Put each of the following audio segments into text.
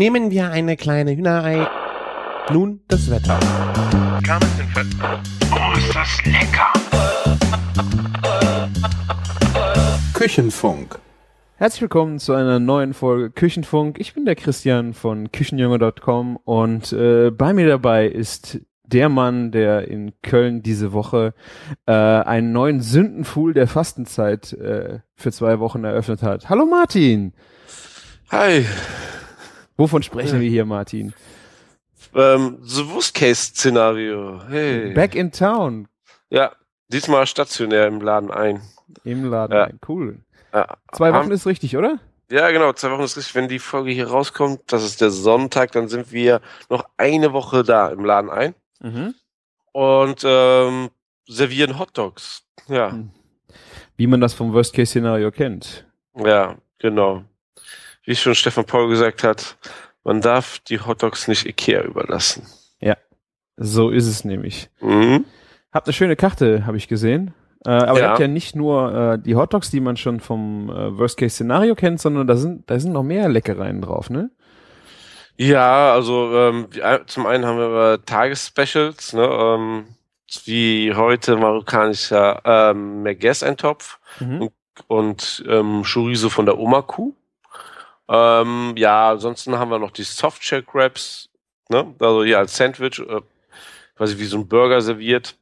Nehmen wir eine kleine Hühnerei. Nun das Wetter. Oh, ist das lecker! Küchenfunk. Herzlich willkommen zu einer neuen Folge Küchenfunk. Ich bin der Christian von Küchenjunge.com und äh, bei mir dabei ist der Mann, der in Köln diese Woche äh, einen neuen Sündenfuhl der Fastenzeit äh, für zwei Wochen eröffnet hat. Hallo Martin. Hi. Wovon sprechen wir hier, Martin? Ähm, The Worst Case Szenario. Hey. Back in Town Ja, diesmal stationär im Laden ein. im Laden. Ja. Cool. Ja, Zwei Wochen ist richtig, oder? Ja, genau, zwei Wochen ist richtig. Wenn die Folge hier rauskommt, das ist der Sonntag, dann sind wir noch eine Woche da im Laden ein Mhm. und ähm, servieren Hotdogs. Ja, Hm. Wie man das vom Worst Case Szenario kennt. ja, genau. Wie schon Stefan Paul gesagt hat, man darf die Hotdogs nicht Ikea überlassen. So ist es nämlich. Mhm. Habt eine schöne Karte, habe ich gesehen. Äh, aber ihr Ja. habt ja nicht nur äh, die Hotdogs, die man schon vom äh, Worst-Case-Szenario kennt, sondern da sind, da sind noch mehr Leckereien drauf, ne? Ja, also ähm, ein- zum einen haben wir äh, Tagesspecials, ne, ähm, wie heute marokkanischer ähm, Merguez-Eintopf Mhm. und ähm, Chorizo von der Oma-Kuh. Ähm, ja, ansonsten haben wir noch die Softshell Wraps, ne, also hier als Sandwich, äh, quasi wie so ein Burger serviert.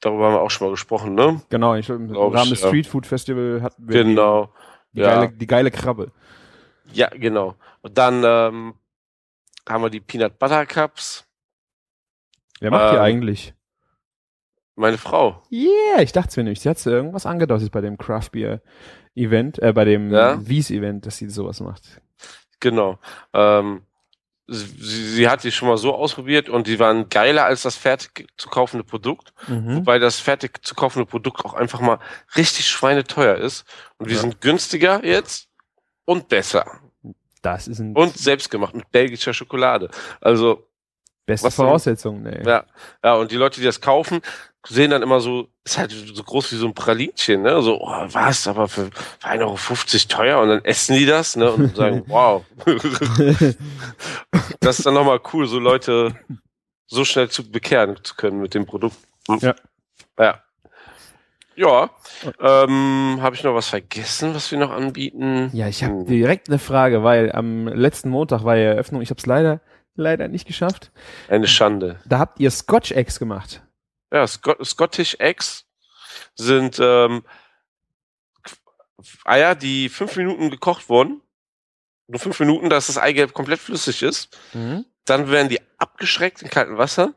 Darüber haben wir auch schon mal gesprochen, ne? Genau, ich, im ich, Rahmen des ja. Street Food Festival hatten wir Genau. die, die, ja. geile, die geile Krabbe. Ja, genau. Und dann ähm, haben wir die Peanut Butter Cups. Wer macht die Ähm, eigentlich? Meine Frau. Yeah, ich dachte es mir nicht. Sie hat irgendwas angedeutet bei dem Craft Beer Event, äh, bei dem Ja? Wies Event, dass sie sowas macht. Genau. Ähm, sie, sie hat die schon mal so ausprobiert und die waren geiler als das fertig zu kaufende Produkt. Mhm. Wobei das fertig zu kaufende Produkt auch einfach mal richtig schweineteuer ist. Und die Ja. sind günstiger jetzt und besser. Das ist ein Und selbstgemacht mit belgischer Schokolade. Also, beste was denn? Voraussetzung, ey. ja. Ja, und die Leute, die das kaufen, sehen dann immer so, ist halt so groß wie so ein Pralinchen, ne? So, oh, was, aber für, für 1,50 Euro teuer und dann essen die das, ne? Und sagen, wow. das ist dann nochmal cool, so Leute so schnell zu bekehren zu können mit dem Produkt. Ja. Ja. Ja. Ähm, Habe ich noch was vergessen, was wir noch anbieten? Ja, ich habe Hm. direkt eine Frage, weil am letzten Montag war ja Eröffnung. Ich habe es leider, leider nicht geschafft. Eine Schande. Da habt ihr Scotch Eggs gemacht. Ja, Scott Scottish Eggs sind ähm, Eier, die fünf Minuten gekocht wurden. Nur fünf Minuten, dass das Eigelb komplett flüssig ist. Dann werden die abgeschreckt in kaltem Wasser,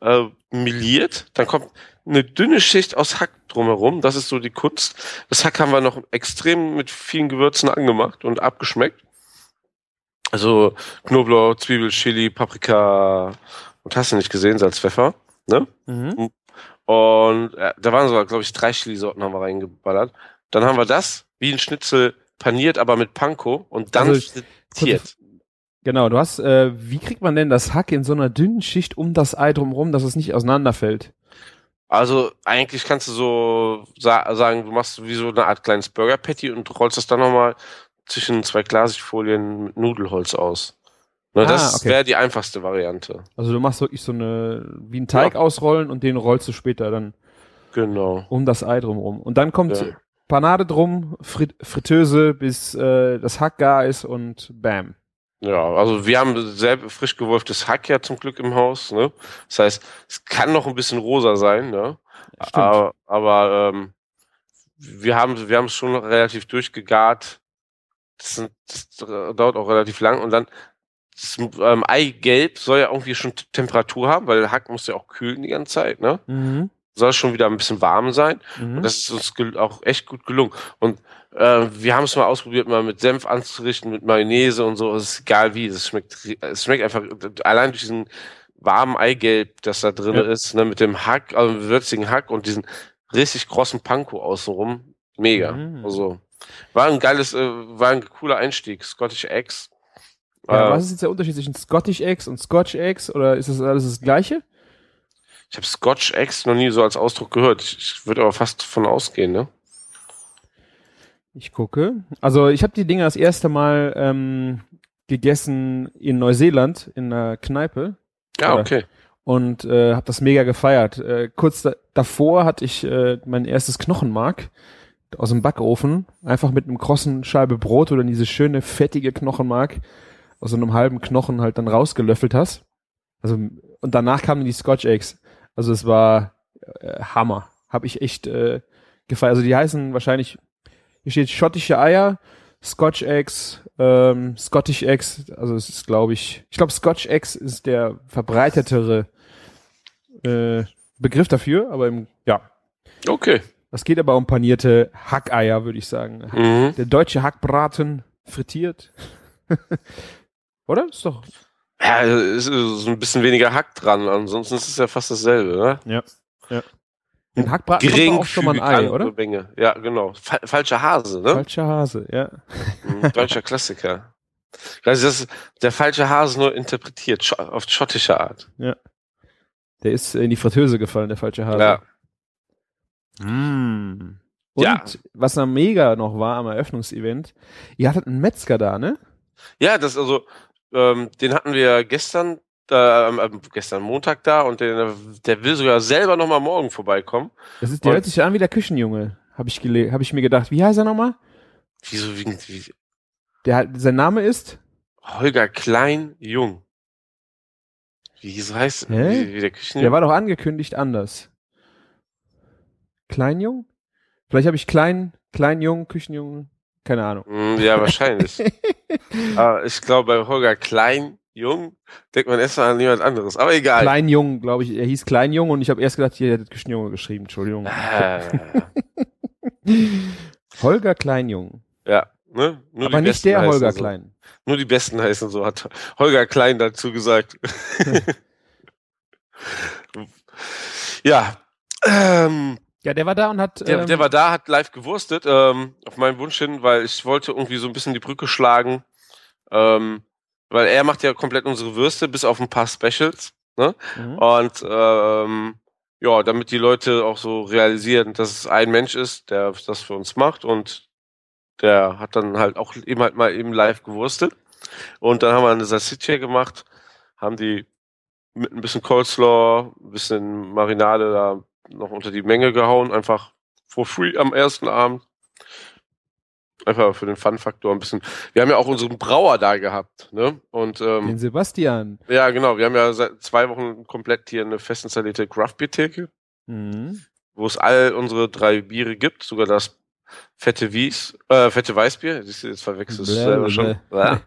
äh, meliert. Dann kommt eine dünne Schicht aus Hack drumherum. Das ist so die Kunst. Das Hack haben wir noch extrem mit vielen Gewürzen angemacht und abgeschmeckt. Also Knoblauch, Zwiebel, Chili, Paprika und hast du nicht gesehen, Salz, Pfeffer. Ne? Mhm. Und äh, da waren sogar, glaube ich, drei Chili-Sorten haben wir reingeballert. Dann haben wir das wie ein Schnitzel paniert, aber mit Panko und dann Also, frittiert. Genau, du hast, äh, wie kriegt man denn das Hack in so einer dünnen Schicht um das Ei drumherum, dass es nicht auseinanderfällt? Also eigentlich kannst du so sa sagen, du machst wie so eine Art kleines Burger Patty und rollst das dann nochmal zwischen zwei Klarsichtfolien mit Nudelholz aus. Ne, Ah, das okay. wäre die einfachste Variante. Also du machst wirklich so eine, wie ein Teig Ja. ausrollen und den rollst du später dann Genau. um das Ei drumherum. Und dann kommt Ja. Panade drum, Frit Fritteuse, bis äh, das Hack gar ist und bam. Ja, also wir haben selber frisch gewolftes Hack ja zum Glück im Haus. Ne? Das heißt, es kann noch ein bisschen rosa sein, ne? Stimmt. Aber, aber ähm, wir haben wir haben es schon relativ durchgegart. Das, sind, das dauert auch relativ lang und dann das ähm, Eigelb soll ja irgendwie schon Temperatur haben, weil der Hack muss ja auch kühlen die ganze Zeit, ne? Mhm. Soll schon wieder ein bisschen warm sein. Mhm. Und das ist uns auch echt gut gelungen. Und äh, wir haben es mal ausprobiert, mal mit Senf anzurichten, mit Mayonnaise und so. Es ist egal wie. Es schmeckt, es schmeckt einfach allein durch diesen warmen Eigelb, das da drin Ja. ist, ne, mit dem Hack, also würzigen Hack und diesen richtig großen Panko außenrum. Mega. Mhm. Also war ein geiles, äh, war ein cooler Einstieg. Scottish Eggs. Ja, äh, was ist jetzt der Unterschied zwischen Scottish Eggs und Scotch Eggs? Oder ist das alles das Gleiche? ich habe Scotch Eggs noch nie so als Ausdruck gehört. Ich, ich würde aber fast von ausgehen, ne? Ich gucke. Also ich habe die Dinger das erste Mal ähm, gegessen in Neuseeland in einer Kneipe. Ja, okay. Und äh, habe das mega gefeiert. Äh, kurz da, davor hatte ich äh, mein erstes Knochenmark aus dem Backofen, einfach mit einem krossen Scheibe Brot oder diese schöne fettige Knochenmark aus so einem halben Knochen halt dann rausgelöffelt hast. Also und danach kamen die Scotch Eggs. Also es war äh, Hammer. Habe ich echt äh, gefeiert. Also die heißen wahrscheinlich, hier steht schottische Eier, Scotch Eggs, ähm, Scottish Eggs, also es ist glaube ich, ich glaube Scotch Eggs ist der verbreitetere äh, Begriff dafür, aber im, ja. Okay. Es geht aber um panierte Hackeier, würde ich sagen. Mhm. Der deutsche Hackbraten frittiert. Oder? Ist doch. Ja, ist so ein bisschen weniger Hack dran, ansonsten ist es ja fast dasselbe, ne? Ja. ja. Den Hackbraten doch auch schon mal ein Ei, oder? Menge. Ja, genau. Fa falscher Hase, ne? Falscher Hase, ja. Deutscher Klassiker. Also das ist der falsche Hase nur interpretiert, auf schottische Art. Ja. Der ist in die Fritteuse gefallen, der falsche Hase. Ja. Mm. Und Ja. was am mega noch war am Eröffnungsevent, ihr hattet einen Metzger da, ne? Ja, das also, ähm, den hatten wir gestern, äh, ähm, gestern Montag da und der, der will sogar selber nochmal morgen vorbeikommen. Das ist, der Und- hört sich an wie der Küchenjunge, habe ich, hab ich mir gedacht. Wie heißt er nochmal? Wieso, wie, wie, Der, sein Name ist? Holger Klein Jung. Wie so heißt Hä? wie, wie der Küchen Der war doch angekündigt anders. Kleinjung? Vielleicht habe ich Klein, Kleinjung, Küchenjung, keine Ahnung. Hm, Ja, wahrscheinlich. Aber ich glaube, bei Holger Klein Jung denkt man erstmal an jemand anderes. Aber egal. Kleinjung, glaube ich. Er hieß Kleinjung und ich habe erst gedacht, hier hättet Küchenjunge geschrieben. Entschuldigung. Ah, Holger Kleinjung. ja, ne? Nur Aber nicht der Holger so. Klein. Nur die Besten heißen so, hat Holger Klein dazu gesagt. ja. Ähm, Ja, der war da und hat. der, ähm, der war da, hat live gewurstet, ähm, auf meinen Wunsch hin, weil ich wollte irgendwie so ein bisschen die Brücke schlagen. Ähm, weil er macht ja komplett unsere Würste, bis auf ein paar Specials. Ne? Mhm. Und ähm, ja, damit die Leute auch so realisieren, dass es ein Mensch ist, der das für uns macht und der hat dann halt auch eben halt mal eben live gewurstet. Und dann haben wir eine Salsiccia gemacht, haben die mit ein bisschen Coleslaw, ein bisschen Marinade da noch unter die Menge gehauen, einfach for free am ersten Abend. Einfach für den Fun-Faktor ein bisschen. Wir haben ja auch unseren Brauer da gehabt, ne? Und ähm, Den Sebastian. ja, genau. Wir haben ja seit zwei Wochen komplett hier eine fest installierte Craft-Bier-Theke, Mhm. wo es all unsere drei Biere gibt, sogar das fette Wies, äh, fette Weißbier. Siehst du, Jetzt verwechselst du es selber schon. Ja.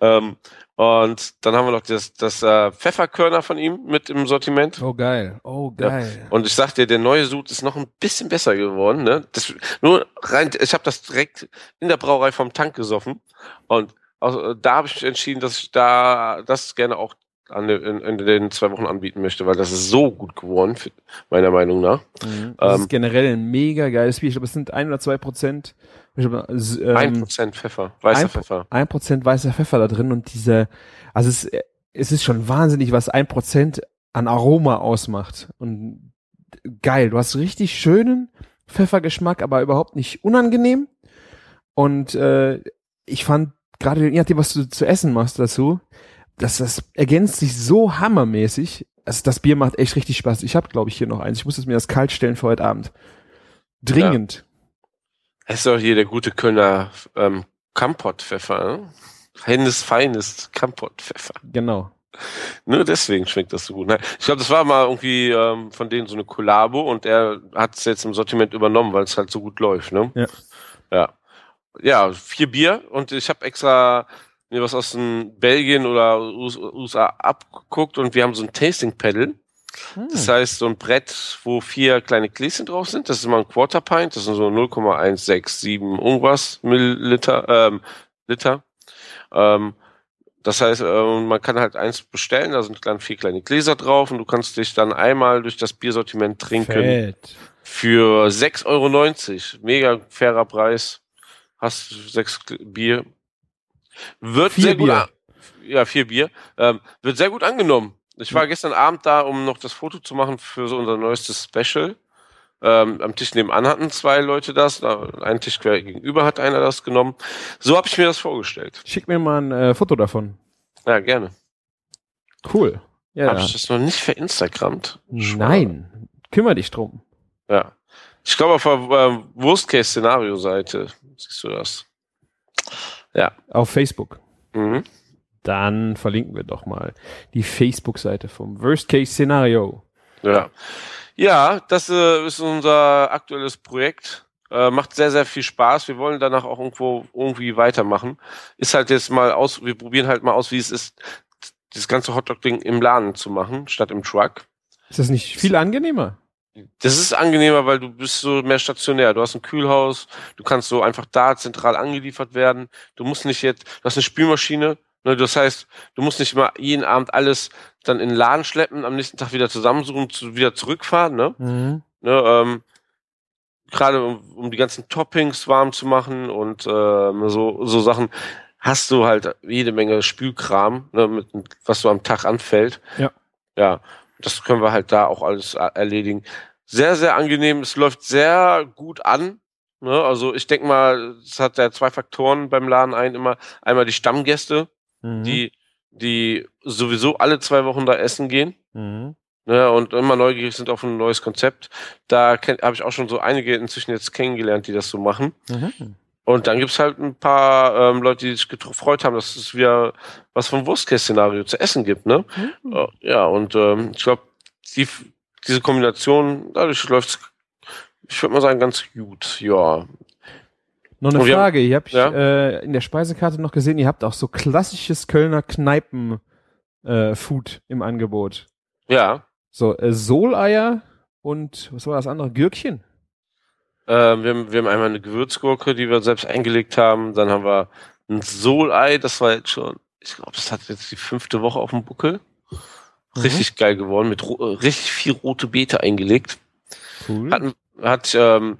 ähm, und dann haben wir noch das, das äh, Pfefferkörner von ihm mit im Sortiment. Oh, geil. Oh, Ja. geil. Und ich sag dir, der neue Sud ist noch ein bisschen besser geworden. Ne? Das, nur rein, ich habe das direkt in der Brauerei vom Tank gesoffen. Und also, da habe ich mich entschieden, dass ich da das gerne auch an in, in den zwei Wochen anbieten möchte, weil das ist so gut geworden, für, meiner Meinung nach. Mhm. Das Ähm, ist generell ein mega geiles Bier. Ich glaube, es sind ein oder zwei Prozent. Glaube, ähm, Ein Prozent Pfeffer, weißer ein- Pfeffer. ein Prozent weißer Pfeffer da drin und diese, also es, es ist schon wahnsinnig, was ein Prozent an Aroma ausmacht. Und geil, du hast richtig schönen Pfeffergeschmack, aber überhaupt nicht unangenehm. Und äh, ich fand gerade, je nachdem, was du zu essen machst dazu, dass das ergänzt sich so hammermäßig. Also das Bier macht echt richtig Spaß. Ich habe, glaube ich, hier noch eins. Ich muss es mir das kalt stellen für heute Abend. Dringend. Es ist doch hier der gute Kölner ähm, Kampott-Pfeffer. Ne? Hennes feines Kampott-Pfeffer. Genau. Nur deswegen schmeckt das so gut. Nein, Ich glaube, das war mal irgendwie ähm, von denen so eine Kollabo und er hat es jetzt im Sortiment übernommen, weil es halt so gut läuft. Ne? Ja. Ja. Ja, vier Bier und ich habe extra mir was aus den Belgien oder US USA abgeguckt und wir haben so ein Tasting Pedal. Hm. Das heißt, so ein Brett, wo vier kleine Gläschen drauf sind. Das ist immer ein Quarter Pint. Das sind so 0,167 irgendwas Milliliter, ähm, Liter. Ähm, das heißt, ähm, man kann halt eins bestellen, da sind dann vier kleine Gläser drauf und du kannst dich dann einmal durch das Biersortiment trinken Fett. für 6,90 Euro. Mega fairer Preis. Hast sechs Bier. Wird Vier sehr gut. Bier. an- Ja, vier Bier. Ähm, wird sehr gut angenommen. Ich war gestern Abend da, um noch das Foto zu machen für so unser neuestes Special. Ähm, am Tisch nebenan hatten zwei Leute das, ein Tisch quer gegenüber hat einer das genommen. So habe ich mir das vorgestellt. Schick mir mal ein äh, Foto davon. Ja, gerne. Cool. Ja. Habe ich das noch nicht verinstagrammt? Nein. Kümmer dich drum. Ja. Ich glaube auf der äh, Worst-Case-Szenario-Seite siehst du das. Ja. Auf Facebook. Mhm. Dann verlinken wir doch mal die Facebook-Seite vom Worst-Case-Szenario. Ja. Ja, das äh, ist unser aktuelles Projekt. Äh, macht sehr, sehr viel Spaß. Wir wollen danach auch irgendwo irgendwie weitermachen. Ist halt jetzt mal aus, wir probieren halt mal aus, wie es ist, das ganze Hotdog-Ding im Laden zu machen, statt im Truck. Ist das nicht viel angenehmer? Das ist angenehmer, weil du bist so mehr stationär. Du hast ein Kühlhaus, du kannst so einfach da zentral angeliefert werden. Du musst nicht jetzt, du hast eine Spülmaschine, ne, das heißt, du musst nicht immer jeden Abend alles dann in den Laden schleppen, am nächsten Tag wieder zusammensuchen und zu, wieder zurückfahren, ne? Mhm. ne ähm, Gerade um, um die ganzen Toppings warm zu machen und ähm, so, so Sachen hast du halt jede Menge Spülkram, ne, mit, was so am Tag anfällt. Ja. Ja, das können wir halt da auch alles erledigen. Sehr, sehr angenehm. Es läuft sehr gut an. Ne? Also ich denke mal, es hat ja zwei Faktoren beim Laden ein. Immer einmal die Stammgäste, Mhm. die, die sowieso alle zwei Wochen da essen gehen. Mhm. Ne, und immer neugierig sind auf ein neues Konzept. Da habe ich auch schon so einige inzwischen jetzt kennengelernt, die das so machen. Mhm. Und dann gibt's halt ein paar ähm, Leute, die sich gefreut haben, dass es wieder was vom Wurstcase-Szenario zu essen gibt. Ne? Mhm. Äh, Ja, und ähm, ich glaube, die, diese Kombination, dadurch läuft's, ich würde mal sagen, ganz gut. Ja, Noch eine haben- Frage. Habe ich Ja? äh, in der Speisekarte noch gesehen, ihr habt auch so klassisches Kölner Kneipen äh, im Angebot. ja. So äh, Soleier und was war das andere? Gürkchen? Ähm, wir, haben, wir haben einmal eine Gewürzgurke, die wir selbst eingelegt haben. Dann haben wir ein Solei, das war jetzt schon, ich glaube, das hat jetzt die fünfte Woche auf dem Buckel. Richtig geil geworden, mit äh, richtig viel rote Beete eingelegt. Cool. Hat, hat ähm,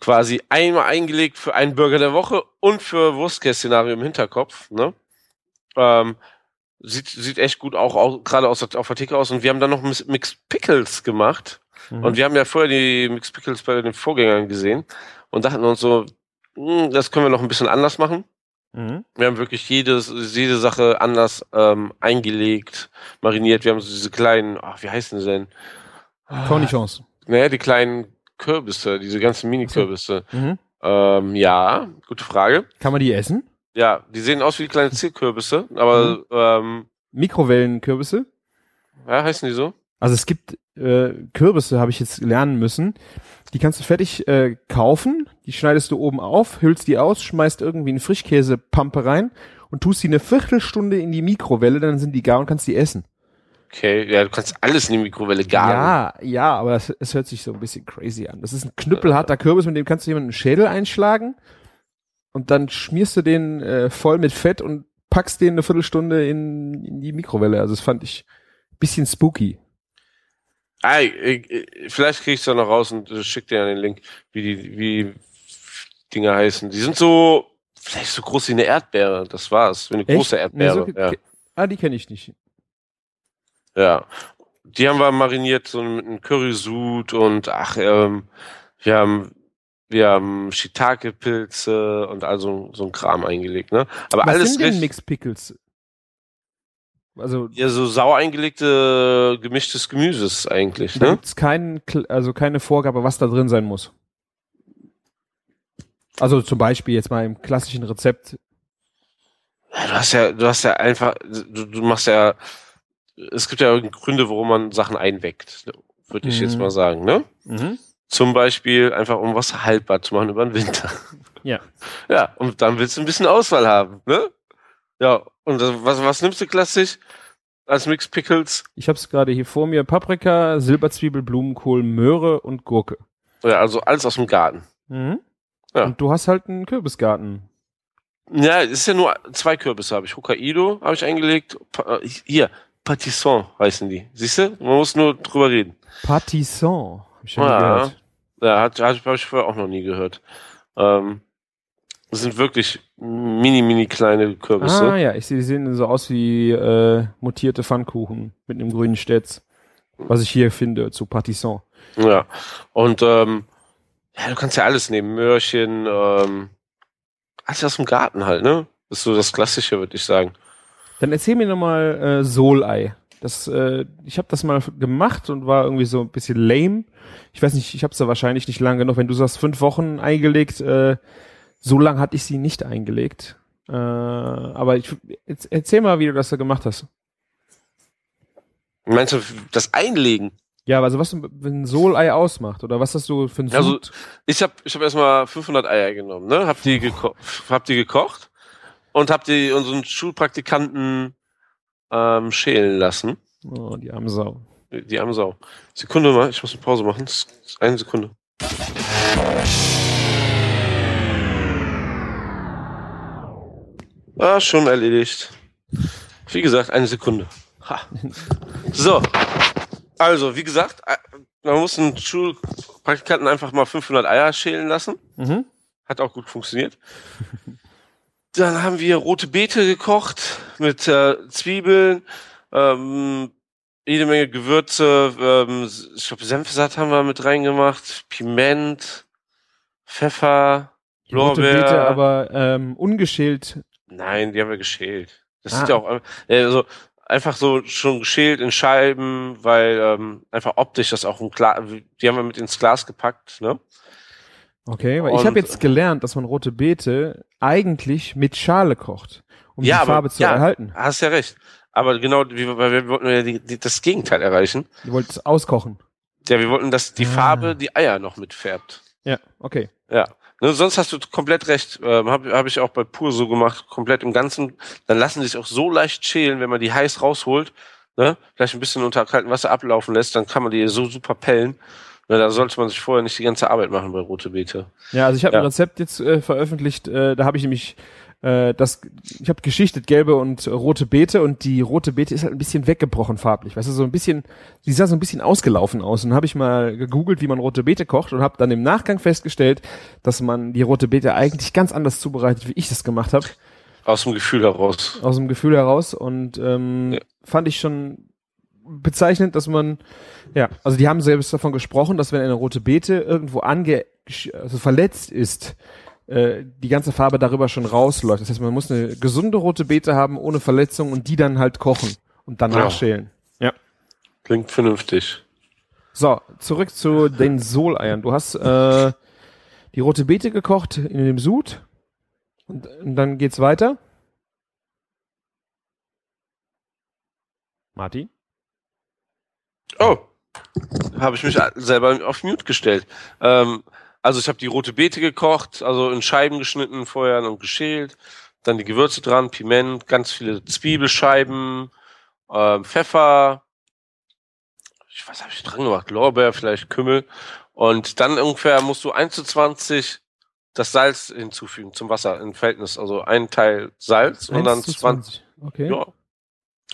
quasi einmal eingelegt für einen Burger der Woche und für Wurstcase-Szenario im Hinterkopf. Ne? Ähm, sieht, sieht echt gut auch, auch gerade aus, der- auf der Theke aus. Und wir haben dann noch Mixed Pickles gemacht. Mhm. Und wir haben ja vorher die Mixed Pickles bei den Vorgängern gesehen und dachten uns so, "Hm, das können wir noch ein bisschen anders machen. Mhm. Wir haben wirklich jedes, jede Sache anders ähm, eingelegt, mariniert. Wir haben so diese kleinen, ach, wie heißen sie denn? Cornichons. Naja, die kleinen Kürbisse, diese ganzen Mini-Kürbisse. Mhm. Ähm, ja, gute Frage. Kann man die essen? Ja, die sehen aus wie kleine Zierkürbisse, aber ähm, Mikrowellenkürbisse? ja, heißen die so? Also es gibt äh, Kürbisse, habe ich jetzt lernen müssen. Die kannst du fertig äh, kaufen, die schneidest du oben auf, hüllst die aus, schmeißt irgendwie eine Frischkäsepampe rein und tust die eine Viertelstunde in die Mikrowelle, dann sind die gar und kannst die essen. Okay, ja, du kannst alles in die Mikrowelle garen. Ja, ja, aber es, es hört sich so ein bisschen crazy an. Das ist ein knüppelharter Kürbis, mit dem kannst du jemanden einen Schädel einschlagen und dann schmierst du den äh, voll mit Fett und packst den eine Viertelstunde in, in die Mikrowelle. Also das fand ich ein bisschen spooky. Ah, ich, ich, vielleicht krieg ich's da noch raus und äh, schick dir den Link, wie die, wie Dinger heißen. Die sind so, vielleicht so groß wie eine Erdbeere. Das war's. Wie eine große Echt? Nee, Erdbeere. so- ja. Ah, die kenne ich nicht. ja. Die haben wir mariniert, so mit einem Currysud und ach, ähm, wir haben, wir haben Shiitake-Pilze und also so ein Kram eingelegt, ne? Aber Was alles sind denn richtig, Mixed Pickles? Also ja, so sauer eingelegte, gemischtes Gemüses eigentlich, da ne? gibt's keinen, Kl- also keine Vorgabe, was da drin sein muss. Also zum Beispiel jetzt mal im klassischen Rezept. Ja, du hast ja, du hast ja einfach, du, du machst ja, es gibt ja Gründe, warum man Sachen einweckt, würde ich jetzt Mhm. mal sagen, ne? Zum Beispiel einfach, um was haltbar zu machen über den Winter. Ja. Ja, und dann willst du ein bisschen Auswahl haben, ne? Ja, und was, was nimmst du klassisch als Mixed Pickles? Ich habe es gerade hier vor mir: Paprika, Silberzwiebel, Blumenkohl, Möhre und Gurke. Ja, also alles aus dem Garten. Mhm. Ja. Und du hast halt einen Kürbisgarten. Ja, es ist ja nur zwei Kürbisse habe ich. Hokkaido habe ich eingelegt. Pa äh, hier, Patisson heißen die. Siehst du? Man muss nur drüber reden. Patisson. Hab ich nie Ja. gehört. Ja, habe ich vorher auch noch nie gehört. Ähm, das sind wirklich mini, mini kleine Kürbisse. Ah ja, ich sehe, die sehen so aus wie äh, mutierte Pfannkuchen mit einem grünen Stetz. was ich hier finde zu Partisan. Ja. Und ähm, ja, du kannst ja alles nehmen. Möhrchen, ähm, alles aus dem Garten halt, ne? Das ist so das Klassische, würde ich sagen. Dann erzähl mir nochmal äh, Solei. Das, äh, ich habe das mal gemacht und war irgendwie so ein bisschen lame. Ich weiß nicht, ich habe es da wahrscheinlich nicht lange genug. Wenn du sagst fünf Wochen eingelegt, äh, so lang hatte ich sie nicht eingelegt. Äh, aber ich, jetzt, erzähl mal, wie du das da gemacht hast. Meinst du das Einlegen? Ja, also was wenn ein Solei ausmacht oder was hast du für ein Also ich habe ich hab erstmal 500 Eier genommen, ne? Hab die, geko hab die gekocht und hab die unseren Schulpraktikanten ähm, schälen lassen. Oh, die arme Sau. Die arme Sau. Sekunde mal, ich muss eine Pause machen. Eine Sekunde. Ah, schon erledigt. Wie gesagt, eine Sekunde. Ha. So. Also, wie gesagt, äh, man muss einen Schulpraktikanten einfach mal 500 Eier schälen lassen. Mhm. Hat auch gut funktioniert. Dann haben wir rote Beete gekocht mit äh, Zwiebeln, ähm, jede Menge Gewürze, ähm, ich glaube Senfsaat haben wir mit reingemacht, Piment, Pfeffer, Lorbeer. Rote Beete aber ähm, ungeschält. Nein, die haben wir geschält. Das ah. sieht ja auch also einfach so schon geschält in Scheiben, weil ähm, einfach optisch das auch ein Glas, die haben wir mit ins Glas gepackt, ne? Okay, weil und, ich habe jetzt gelernt, dass man rote Beete eigentlich mit Schale kocht, um ja, die Farbe aber, zu ja, erhalten. Hast ja recht. Aber genau, wir, wir wollten ja die, die, das Gegenteil erreichen. Wir wollten es auskochen. Ja, wir wollten, dass die ah. Farbe die Eier noch mitfärbt. Ja, okay. Ja. Ne, sonst hast du komplett recht. Ähm, Habe hab ich auch bei Pur so gemacht, komplett im Ganzen. Dann lassen sich auch so leicht schälen, wenn man die heiß rausholt, ne? vielleicht ein bisschen unter kaltem Wasser ablaufen lässt, dann kann man die so super pellen. Ne, da sollte man sich vorher nicht die ganze Arbeit machen bei Rote Beete. Ja, also ich habe ja. ein Rezept jetzt äh, veröffentlicht, äh, da habe ich nämlich äh, das, ich habe geschichtet gelbe und rote Beete und die rote Beete ist halt ein bisschen weggebrochen farblich. Weißt du, so ein bisschen, die sah so ein bisschen ausgelaufen aus. Und habe ich mal gegoogelt, wie man rote Beete kocht und habe dann im Nachgang festgestellt, dass man die rote Beete eigentlich ganz anders zubereitet, wie ich das gemacht habe. Aus dem Gefühl heraus. Aus dem Gefühl heraus und ähm, ja. fand ich schon bezeichnend, dass man, ja, also die haben selbst davon gesprochen, dass wenn eine rote Beete irgendwo ange, also verletzt ist, äh, die ganze Farbe darüber schon rausläuft. Das heißt, man muss eine gesunde rote Beete haben, ohne Verletzung und die dann halt kochen und danach ja. schälen. Ja. Klingt vernünftig. So, zurück zu den Soleiern. Du hast äh, die rote Beete gekocht in dem Sud und, und dann geht's weiter. Martin? Oh, habe ich mich selber auf Mute gestellt. Ähm, also ich habe die rote Beete gekocht, also in Scheiben geschnitten vorher und geschält. Dann die Gewürze dran, Piment, ganz viele Zwiebelscheiben, äh, Pfeffer. Ich was habe ich dran gemacht? Lorbeer, vielleicht Kümmel. Und dann ungefähr musst du 1 zu 20 das Salz hinzufügen zum Wasser im Verhältnis. Also ein Teil Salz und dann 20. 20. Okay. Ja.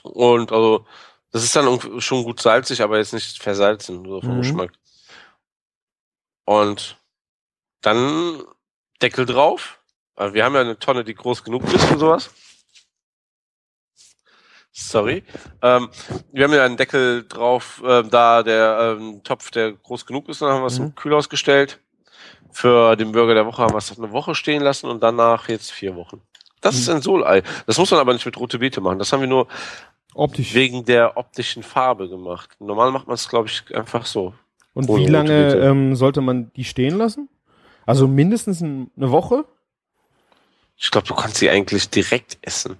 Und also das ist dann schon gut salzig, aber jetzt nicht versalzen, so vom mhm. Geschmack. Und dann Deckel drauf. Wir haben ja eine Tonne, die groß genug ist für sowas. Sorry. Ähm, wir haben ja einen Deckel drauf, äh, da der ähm, Topf, der groß genug ist, dann haben wir es mhm. im Kühlhaus gestellt. Für den Burger der Woche haben wir es eine Woche stehen lassen und danach jetzt vier Wochen. Das mhm. ist ein Solei. Das muss man aber nicht mit rote Beete machen. Das haben wir nur Optisch. wegen der optischen Farbe gemacht. Normal macht man es, glaube ich, einfach so. Und wie lange ähm, sollte man die stehen lassen? Also mindestens eine Woche? Ich glaube, du kannst sie eigentlich direkt essen.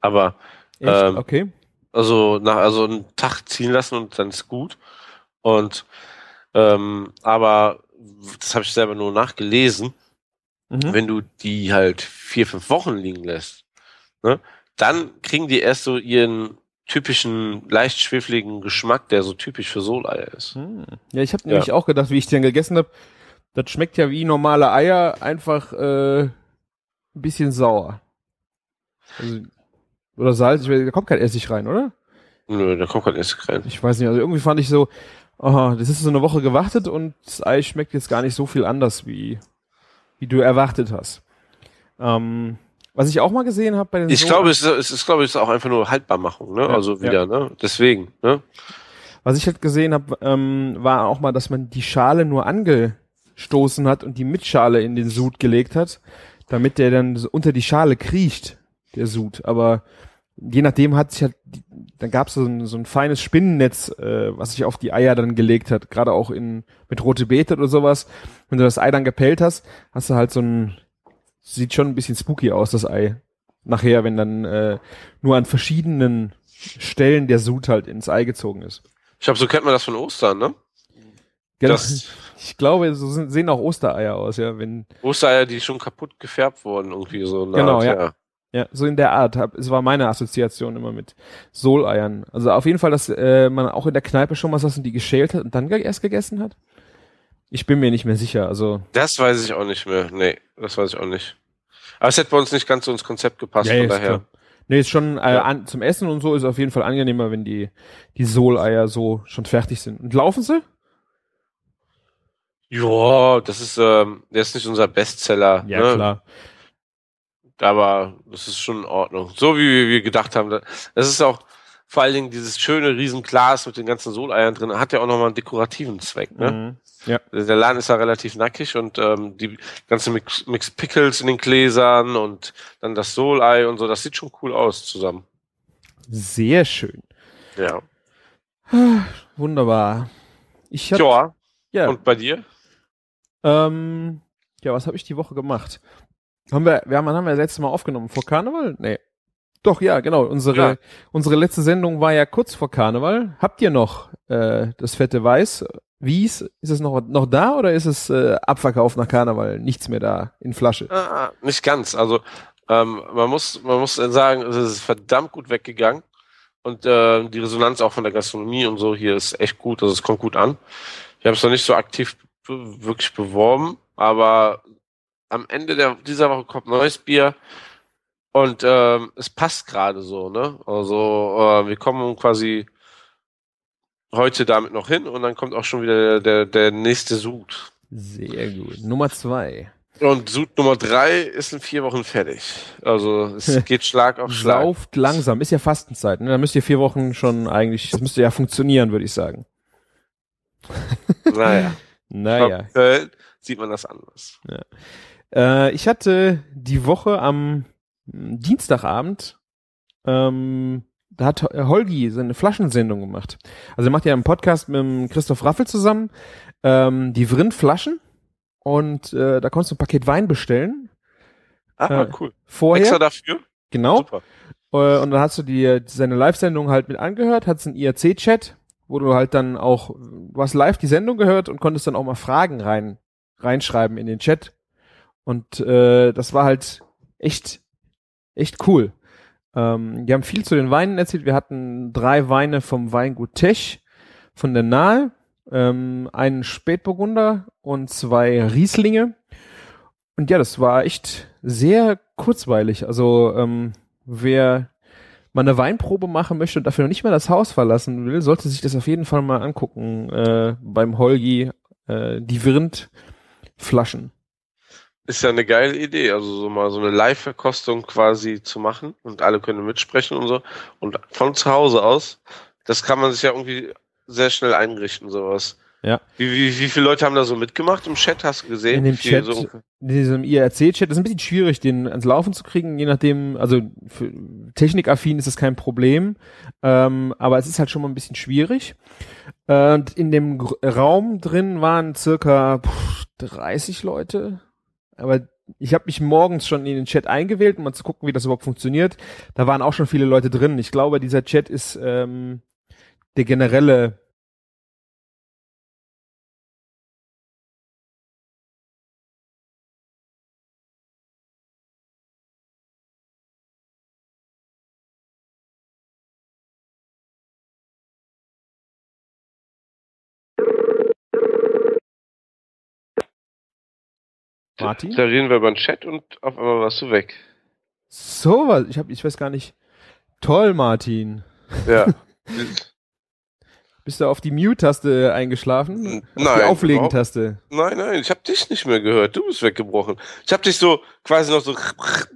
Aber? Ähm, okay. Also nach also einen Tag ziehen lassen und dann ist gut. Und ähm, aber das habe ich selber nur nachgelesen. Mhm. Wenn du die halt vier, fünf Wochen liegen lässt, ne, dann kriegen die erst so ihren typischen leicht schwefligen Geschmack, der so typisch für Soleier ist. Hm. Ja, ich habe nämlich auch gedacht, wie ich dann gegessen habe, das schmeckt ja wie normale Eier, einfach äh, ein bisschen sauer. Also, oder Salz, da kommt kein Essig rein, oder? Nö, da kommt kein Essig rein. Ich weiß nicht, also irgendwie fand ich so, oh, das ist so eine Woche gewartet und das Ei schmeckt jetzt gar nicht so viel anders, wie, wie du erwartet hast. Ähm, was ich auch mal gesehen habe bei den Ich so glaube, es ist, es ist, glaube ich, auch einfach nur Haltbarmachung, ne? Ja, also wieder, ja. ne? Deswegen, ne? Was ich halt gesehen habe, ähm, war auch mal, dass man die Schale nur angestoßen hat und die Mitschale in den Sud gelegt hat, damit der dann so unter die Schale kriecht, der Sud. Aber je nachdem hat sich halt, dann gab es so ein, so ein feines Spinnennetz, äh, was sich auf die Eier dann gelegt hat, gerade auch in mit rote Beete oder sowas. Wenn du das Ei dann gepellt hast, hast du halt so ein, sieht schon ein bisschen spooky aus, das Ei. Nachher, wenn dann äh, nur an verschiedenen Stellen der Sud halt ins Ei gezogen ist. Ich glaube, so kennt man das von Ostern, ne? Genau. Das- ich glaube, so sind, sehen auch Ostereier aus, ja, wenn Ostereier, die schon kaputt gefärbt wurden, irgendwie so. Genau, Art, ja. Ja, so in der Art. Es war meine Assoziation immer mit Soleiern. Also auf jeden Fall, dass äh, man auch in der Kneipe schon mal saß und die geschält hat und dann erst gegessen hat. Ich bin mir nicht mehr sicher. Also Das weiß ich auch nicht mehr. Nee, das weiß ich auch nicht. Aber es hätte bei uns nicht ganz so ins Konzept gepasst, von ist daher. klar. Nee, ist schon äh, Ja. an, zum Essen und so ist auf jeden Fall angenehmer, wenn die die Soleier so schon fertig sind. Und laufen sie? Ja, das ist, ähm, der ist nicht unser Bestseller. Ja, ne? klar. Aber das ist schon in Ordnung. So wie wir, gedacht haben. Das ist auch vor allen Dingen dieses schöne Riesenglas mit den ganzen Soleiern drin, hat ja auch nochmal einen dekorativen Zweck. Ne? Mhm. Ja. Der Laden ist ja relativ nackig und ähm, die ganzen Mix, Mix Pickles in den Gläsern und dann das Solei und so, das sieht schon cool aus zusammen. Sehr schön. Ja. Wunderbar. Ich hab, Ja. ja. Und bei dir? Ähm, ja, was habe ich die Woche gemacht? Haben wir, wir haben, haben wir das letzte Mal aufgenommen vor Karneval? Nee. Doch, ja, genau. Unsere, Ja. unsere letzte Sendung war ja kurz vor Karneval. Habt ihr noch äh, das fette Weiß? Wies? Ist es noch, noch da oder ist es äh, abverkauft nach Karneval? Nichts mehr da in Flasche. Ah, nicht ganz. Also ähm, man muss man muss sagen, es ist verdammt gut weggegangen und äh, die Resonanz auch von der Gastronomie und so hier ist echt gut. Also es kommt gut an. Ich habe es noch nicht so aktiv wirklich beworben, aber am Ende der, dieser Woche kommt neues Bier und ähm, es passt gerade so. Ne? Also äh, wir kommen quasi heute damit noch hin und dann kommt auch schon wieder der der nächste Sud. Sehr gut. Nummer zwei. Und Sud Nummer drei ist in vier Wochen fertig. Also es geht Schlag auf Schlag. Sauft langsam. Ist ja Fastenzeit. Ne? Da müsst ihr vier Wochen schon eigentlich, das müsste ja funktionieren, würde ich sagen. Naja. Naja. In Köln sieht man das anders. Äh, ich hatte die Woche am Dienstagabend, ähm, da hat Ho- Holgi seine Flaschensendung gemacht. Also er macht ja einen Podcast mit Christoph Raffel zusammen, ähm, die Vrind Flaschen und äh, da konntest du ein Paket Wein bestellen. Ah, Äh, cool. Vorher, Extra dafür? genau. Super. Äh, und dann hast du dir seine Live-Sendung halt mit angehört, hattest einen IRC-Chat, wo du halt dann auch, du hast live die Sendung gehört und konntest dann auch mal Fragen rein, reinschreiben in den Chat. Und äh, das war halt echt, echt cool. Ähm, die haben viel zu den Weinen erzählt. Wir hatten drei Weine vom Weingut Tech von der Nahe, ähm, einen Spätburgunder und zwei Rieslinge. Und ja, das war echt sehr kurzweilig. Also ähm, wer mal eine Weinprobe machen möchte und dafür noch nicht mal das Haus verlassen will, sollte sich das auf jeden Fall mal angucken äh, beim Holgi, äh, die Vrind-Flaschen. Ist ja eine geile Idee, also so mal so eine Live-Verkostung quasi zu machen und alle können mitsprechen und so. Und von zu Hause aus, das kann man sich ja irgendwie sehr schnell einrichten, sowas. Ja. Wie, wie, wie viele Leute haben da so mitgemacht im Chat? Hast du gesehen? In dem Chat, so- in diesem IRC-Chat, ist ein bisschen schwierig, den ans Laufen zu kriegen, je nachdem, also für technikaffin ist das kein Problem, ähm, aber es ist halt schon mal ein bisschen schwierig. Äh, Und in dem Gr- Raum drin waren circa pff, 30 Leute, aber ich habe mich morgens schon in den Chat eingewählt, um mal zu gucken, wie das überhaupt funktioniert. Da waren auch schon viele Leute drin. Ich glaube, dieser Chat ist ähm, der generelle Martin? Da reden wir über den Chat und auf einmal warst du weg. So was, ich hab, ich weiß gar nicht. Toll, Martin. Ja. Bist du auf die Mute-Taste eingeschlafen? Auf Nein, die Auflegen-Taste. Nein, nein, ich habe dich nicht mehr gehört. Du bist weggebrochen. Ich habe dich so quasi noch so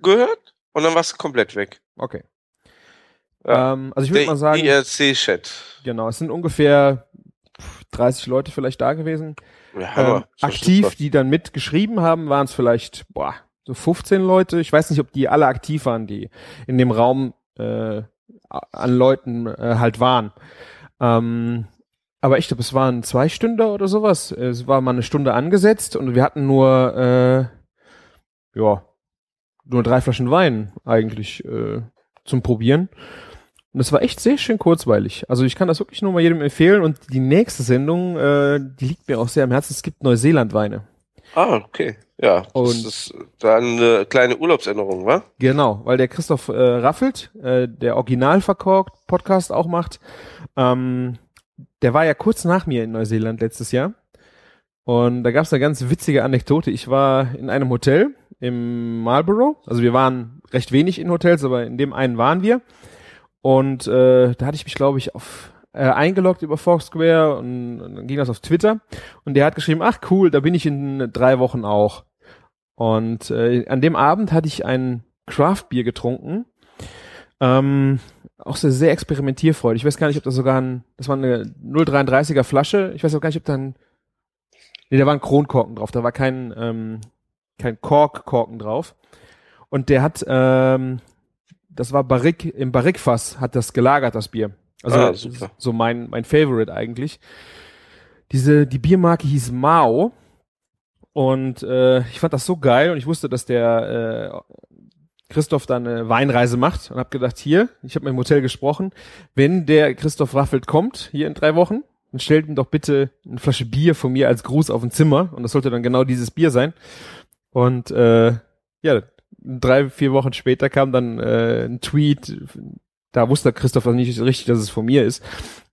gehört und dann warst du komplett weg. Okay. Ja. Ähm, also ich würde Der mal sagen, IRC-Chat. genau, es sind ungefähr 30 Leute vielleicht da gewesen. Ja. Ähm, aktiv, die dann mitgeschrieben haben, waren es vielleicht, boah, so 15 Leute. Ich weiß nicht, ob die alle aktiv waren, die in dem Raum äh, an Leuten äh, halt waren. Ähm, aber ich glaube, es waren zwei Stunden oder sowas. Es war mal eine Stunde angesetzt und wir hatten nur, äh, ja, nur drei Flaschen Wein eigentlich äh, zum Probieren. Und es war echt sehr schön kurzweilig. Also ich kann das wirklich nur mal jedem empfehlen. Und die nächste Sendung, äh, die liegt mir auch sehr am Herzen. Es gibt Neuseeland-Weine. Ah, okay. Ja, das Und- ist dann eine kleine Urlaubsänderung, wa? Genau, weil der Christoph äh, Raffelt, äh, der Original verkorkt Podcast auch macht, ähm, der war ja kurz nach mir in Neuseeland letztes Jahr. Und da gab es eine ganz witzige Anekdote. Ich war in einem Hotel im Marlborough. Also wir waren recht wenig in Hotels, aber in dem einen waren wir. Und äh, da hatte ich mich, glaube ich, auf äh, eingeloggt über Foursquare und, und dann ging das auf Twitter. Und der hat geschrieben, ach cool, da bin ich in drei Wochen auch. Und äh, an dem Abend hatte ich ein Craft-Bier getrunken. Ähm, auch sehr, sehr experimentierfreudig. Ich weiß gar nicht, ob das sogar ein, das war eine 0,33er Flasche. Ich weiß auch gar nicht, ob da ein, nee, da war ein Kronkorken drauf. Da war kein, ähm, kein Korkkorken drauf. Und der hat, ähm, das war Barrique, im Barrique-Fass hat das gelagert, das Bier. Also Ah, so mein, mein Favorite eigentlich. Diese, die Biermarke hieß Mao. Und äh, ich fand das so geil und ich wusste, dass der äh, Christoph dann eine Weinreise macht und habe gedacht, hier, ich habe mit dem Hotel gesprochen, wenn der Christoph Raffelt kommt, hier in drei Wochen, dann stellt ihm doch bitte eine Flasche Bier von mir als Gruß auf ein Zimmer und das sollte dann genau dieses Bier sein. Und äh, ja, drei, vier Wochen später kam dann äh, ein Tweet, da wusste Christoph nicht richtig, dass es von mir ist.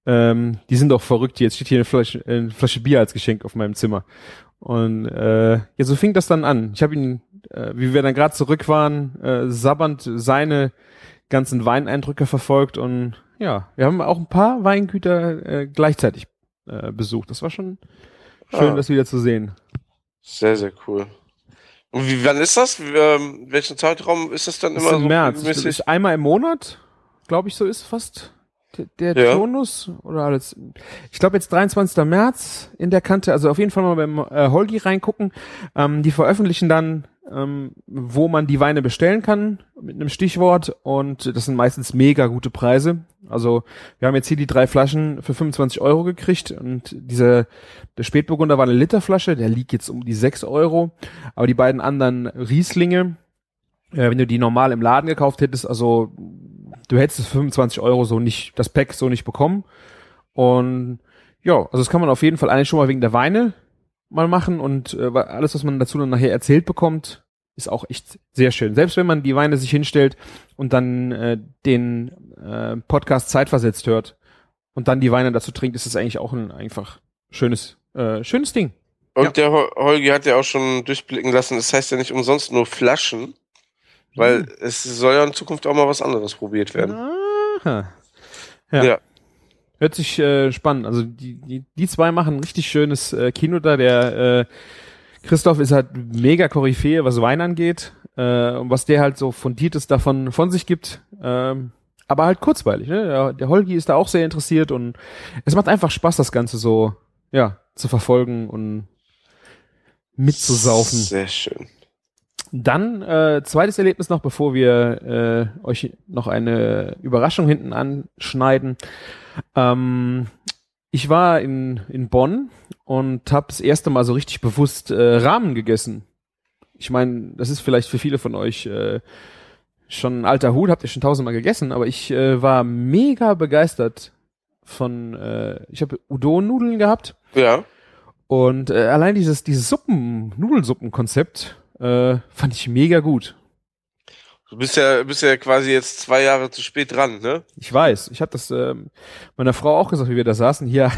Ähm, die sind doch verrückt, jetzt steht hier eine Flasche, eine Flasche Bier als Geschenk auf meinem Zimmer. Und äh, ja, so fing das dann an. Ich habe ihn, äh, wie wir dann gerade zurück waren, äh, sabbernd seine ganzen Weineindrücke verfolgt und ja, wir haben auch ein paar Weingüter äh, gleichzeitig äh, besucht. Das war schon schön, Ah. das wieder zu sehen. Sehr, sehr cool. Und wie, wann ist das? Ähm, welchen Zeitraum ist das dann Das immer im so März. Das regelmäßig? ist einmal im Monat, glaube ich, so ist fast der, der Ja. Turnus oder alles. Ich glaube jetzt 23. März in der Kante. Also auf jeden Fall mal beim äh, Holgi reingucken. Ähm, die veröffentlichen dann, ähm, wo man die Weine bestellen kann mit einem Stichwort und das sind meistens mega gute Preise. Also wir haben jetzt hier die drei Flaschen für 25 Euro gekriegt und diese der Spätburgunder war eine Literflasche, der liegt jetzt um die 6 Euro, aber die beiden anderen Rieslinge äh, wenn du die normal im Laden gekauft hättest, also du hättest es für 25 Euro so nicht, das Pack so nicht bekommen. Und ja, also das kann man auf jeden Fall eigentlich schon mal wegen der Weine mal machen und äh, weil alles, was man dazu dann nachher erzählt bekommt, ist auch echt sehr schön. Selbst wenn man die Weine sich hinstellt und dann äh, den äh, Podcast zeitversetzt hört und dann die Weine dazu trinkt, ist das eigentlich auch ein einfach schönes, äh, schönes Ding. Und Ja. der Hol- Holgi hat ja auch schon durchblicken lassen, das heißt ja nicht umsonst nur Flaschen, weil Hm. es soll ja in Zukunft auch mal was anderes probiert werden. Aha. Ja. Ja. Hört sich äh, spannend. Also die, die, die zwei machen ein richtig schönes äh, Kino da. Der äh, Christoph ist halt mega Koryphäe, was Wein angeht. Äh, und was der halt so fundiertes davon von sich gibt. Ähm, aber halt kurzweilig. Ne? Der, der Holgi ist da auch sehr interessiert und es macht einfach Spaß, das Ganze so ja zu verfolgen und mitzusaufen. Sehr schön. Dann äh, zweites Erlebnis noch, bevor wir äh, euch noch eine Überraschung hinten anschneiden. Ähm, ich war in, in Bonn und habe das erste Mal so richtig bewusst äh, Rahmen gegessen. Ich meine, das ist vielleicht für viele von euch äh, schon ein alter Hut, habt ihr schon tausendmal gegessen, aber ich äh, war mega begeistert von, äh, ich habe Udon-Nudeln gehabt Ja. und äh, allein dieses, dieses Suppen, Nudelsuppen-Konzept äh, fand ich mega gut. Du bist ja, bist ja quasi jetzt zwei Jahre zu spät dran, ne? Ich weiß, ich habe das ähm, meiner Frau auch gesagt, wie wir da saßen. Hier,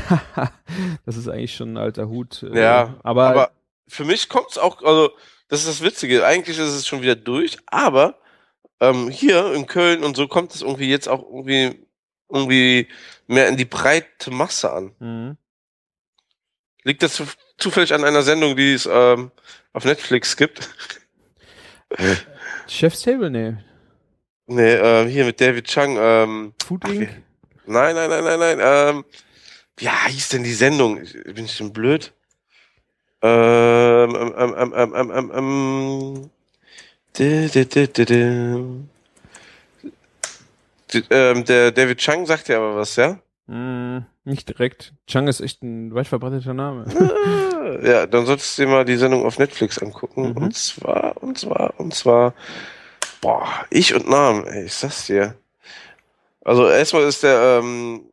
das ist eigentlich schon ein alter Hut. Äh, Ja, aber, Aber für mich kommt's auch, also das ist das Witzige. Eigentlich ist es schon wieder durch, aber ähm, hier in Köln und so kommt es irgendwie jetzt auch irgendwie irgendwie mehr in die breite Masse an. Mhm. Liegt das zu- zufällig an einer Sendung, die es ähm, auf Netflix gibt? Chef's Table, nee. Nee, äh, hier mit David Chang. Ähm, Food Inc. nein, nein, nein, nein, nein. Ähm, wie hieß denn die Sendung? Ich- Bin ich denn blöd? Ähm, ähm, ähm, ähm, ähm, ähm, ähm, ähm. Di, di, di. Die, ähm, der David Chang sagt ja aber was, ja? Mm, nicht direkt. Chang ist echt ein weit verbreiteter Name. Ja, dann solltest du dir mal die Sendung auf Netflix angucken. Mhm. Und zwar, und zwar, und zwar, boah, ich und Namen, ey, ich sag's dir. Also erstmal ist der ähm,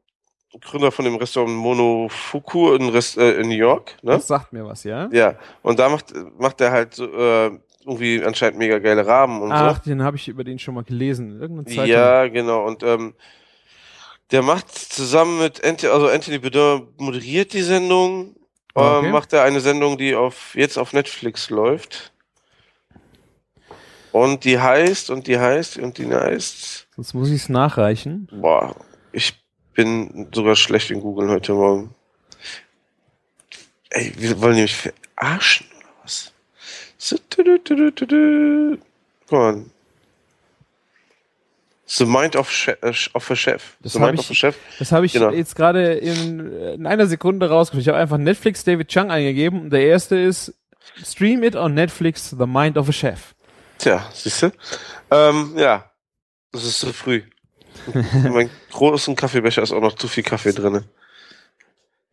Gründer von dem Restaurant Monofuku in, Rest, äh, in New York, ne? Das sagt mir was, ja? Ja, und da macht, macht er halt so, äh, irgendwie anscheinend mega geile Rahmen und Ach, den habe ich über den schon mal gelesen. Irgendeine so. Zeitung. Ja, genau. Und ähm, der macht zusammen mit Anthony, also Anthony Bourdain moderiert die Sendung. Ah, Okay. Ähm, macht er eine Sendung, die auf jetzt auf Netflix läuft. Und die heißt, und die heißt, und die heißt. Sonst muss ich es nachreichen. Boah, ich bin sogar schlecht in Google heute Morgen. Ey, wir wollen nämlich verarschen, oder was? Guck mal. The Mind of, äh, of a Chef. Das The hab Mind ich- of a Chef. Das habe ich Genau. jetzt gerade in, in einer Sekunde rausgefunden. Ich habe einfach Netflix David Chang eingegeben und der erste ist Stream it on Netflix, The Mind of a Chef. Tja, siehst du? Ähm, ja, das ist zu früh. In meinem großen Kaffeebecher ist auch noch zu viel Kaffee drinne.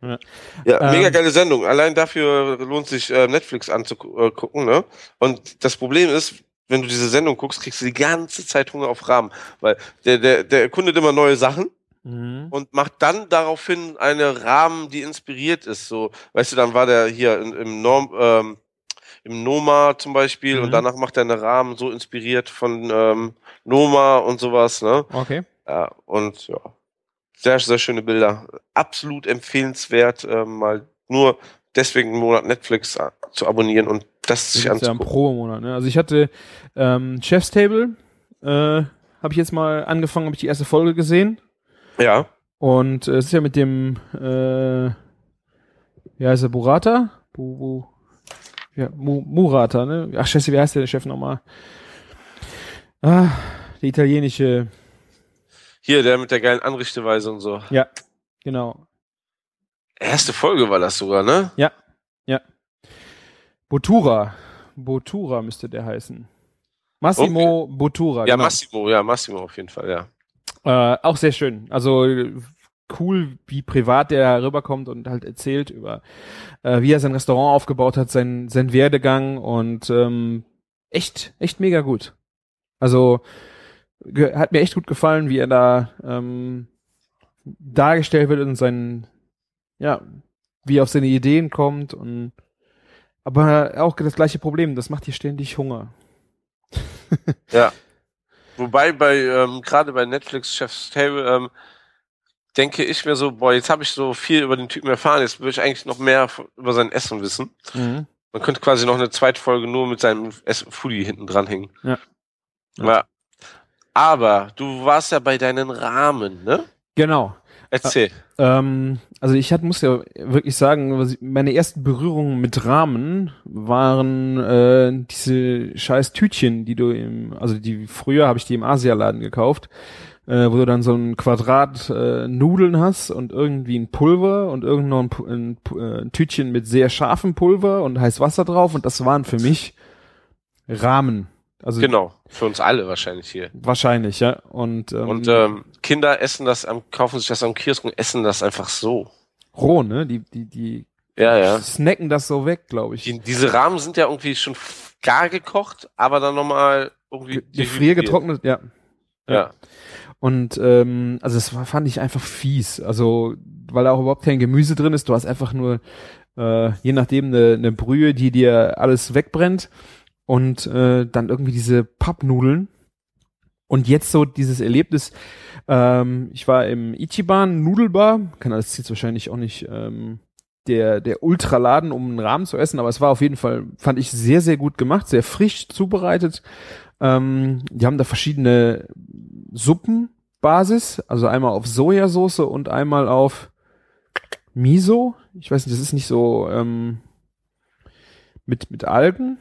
Ja. Ja, Ähm, mega geile Sendung. Allein dafür lohnt sich äh, Netflix anzugucken, ne? Und das Problem ist, wenn du diese Sendung guckst, kriegst du die ganze Zeit Hunger auf Rahmen, weil der der der erkundet immer neue Sachen Mhm. und macht dann daraufhin eine Rahmen, die inspiriert ist. So, weißt du, dann war der hier in, im Norm, ähm, im Noma zum Beispiel Mhm. und danach macht er eine Rahmen so inspiriert von ähm, Noma und sowas, ne? Okay. Ja, und ja, sehr, sehr schöne Bilder. Absolut empfehlenswert, ähm, mal nur deswegen einen Monat Netflix äh, zu abonnieren und das Das sich ist ja ein anzugucken. Pro-Monat. Ne? Also ich hatte ähm, Chef's Table, äh, habe ich jetzt mal angefangen, habe ich die erste Folge gesehen. Ja, Und äh, es ist ja mit dem, äh, wie heißt er, Burata? Bu, Bu, ja, Mu, Murata, ne? Ach, scheiße, wie heißt der, der Chef nochmal? Ah, der italienische, hier der mit der geilen Anrichteweise und so. ja, genau. Erste Folge war das sogar, ne? Botura. Botura müsste der heißen. Massimo Botura. Ja, genau. Massimo, ja, Massimo auf jeden Fall, ja. Äh, auch sehr schön. Also cool, wie privat der rüberkommt und halt erzählt über, äh, wie er sein Restaurant aufgebaut hat, sein, sein Werdegang und ähm, echt, echt mega gut. Also hat mir echt gut gefallen, wie er da ähm, dargestellt wird und seinen, ja, wie er auf seine Ideen kommt und aber auch das gleiche Problem, das macht hier ständig Hunger. Wobei bei, ähm, gerade bei Netflix Chef's Table, ähm, denke ich mir so, boah, jetzt habe ich so viel über den Typen erfahren, jetzt will ich eigentlich noch mehr über sein Essen wissen. Mhm. Man könnte quasi noch eine zweite Folge nur mit seinem Ess Foodie hinten dranhängen. Ja. ja. Aber du warst ja bei deinen Rahmen, ne? Genau. Erzähl. Ähm, also ich hat, muss ja wirklich sagen, meine ersten Berührungen mit Rahmen waren äh, diese scheiß Tütchen, die du im, also die früher habe ich die im Asialaden gekauft, äh, wo du dann so ein Quadrat äh, Nudeln hast und irgendwie ein Pulver und irgend noch ein, äh, ein Tütchen mit sehr scharfem Pulver und heiß Wasser drauf und das waren für mich Rahmen. Also Genau. Für uns alle wahrscheinlich hier. wahrscheinlich, ja. Und, ähm, Und ähm, Kinder essen das, am, kaufen sich das am Kiosk und essen das einfach so. roh, ne? Die, die, die Ja, ja. snacken das so weg, glaube ich. Die, diese Rahmen sind ja irgendwie schon gar gekocht, aber dann nochmal irgendwie Gefriergetrocknet, ja. Ja. Und ähm, also das fand ich einfach fies. Also, weil da auch überhaupt kein Gemüse drin ist. Du hast einfach nur, äh, je nachdem, eine ne Brühe, die dir alles wegbrennt. Und äh, dann irgendwie diese Pappnudeln. Und jetzt so dieses Erlebnis, ähm, ich war im Ichiban Nudelbar, kann das jetzt wahrscheinlich auch nicht ähm, der, der Ultraladen, um einen Rahmen zu essen, aber es war auf jeden Fall, fand ich sehr, sehr gut gemacht, sehr frisch zubereitet. Ähm, die haben da verschiedene Suppenbasis, also einmal auf Sojasauce und einmal auf Miso. Ich weiß nicht, das ist nicht so ähm, mit, mit Algen.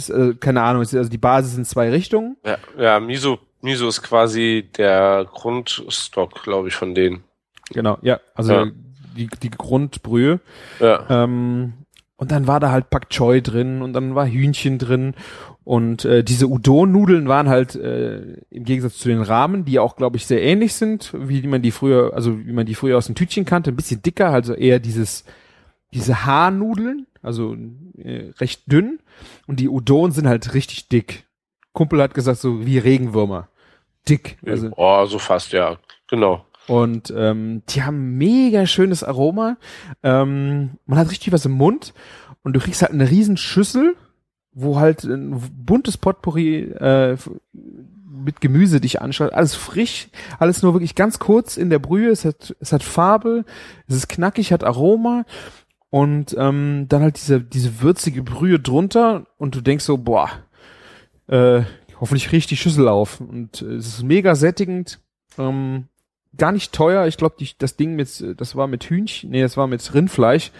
Ist, äh, keine Ahnung, ist, also die Basis sind zwei Richtungen. Ja, ja, Miso Miso ist quasi der Grundstock, glaube ich, von denen. Genau, ja, also Ja. Die, die Grundbrühe. Ja. Ähm, und dann war da halt Pak Choi drin und dann war Hühnchen drin und äh, diese Udon-Nudeln waren halt äh, im Gegensatz zu den Ramen, die auch glaube ich sehr ähnlich sind, wie man die früher, also wie man die früher aus dem Tütchen kannte, ein bisschen dicker, also eher dieses diese Haarnudeln, also äh, recht dünn und die Udon sind halt richtig dick. Kumpel hat gesagt so wie Regenwürmer, dick. Also oh, so fast, ja. Genau. und ähm, die haben mega schönes Aroma. Ähm, man hat richtig was im Mund und du kriegst halt eine riesen Schüssel, wo halt ein buntes Potpourri äh, mit Gemüse dich anschaut. Alles frisch, alles nur wirklich ganz kurz in der Brühe. Es hat, es hat Farbe, es ist knackig, hat Aroma und ähm, dann halt diese, diese würzige Brühe drunter und du denkst so, boah, äh, hoffentlich riecht die Schüssel auf. Und äh, es ist mega sättigend. Ähm, gar nicht teuer. Ich glaube, das Ding mit, das war mit Hühnchen, nee, das war mit Rindfleisch.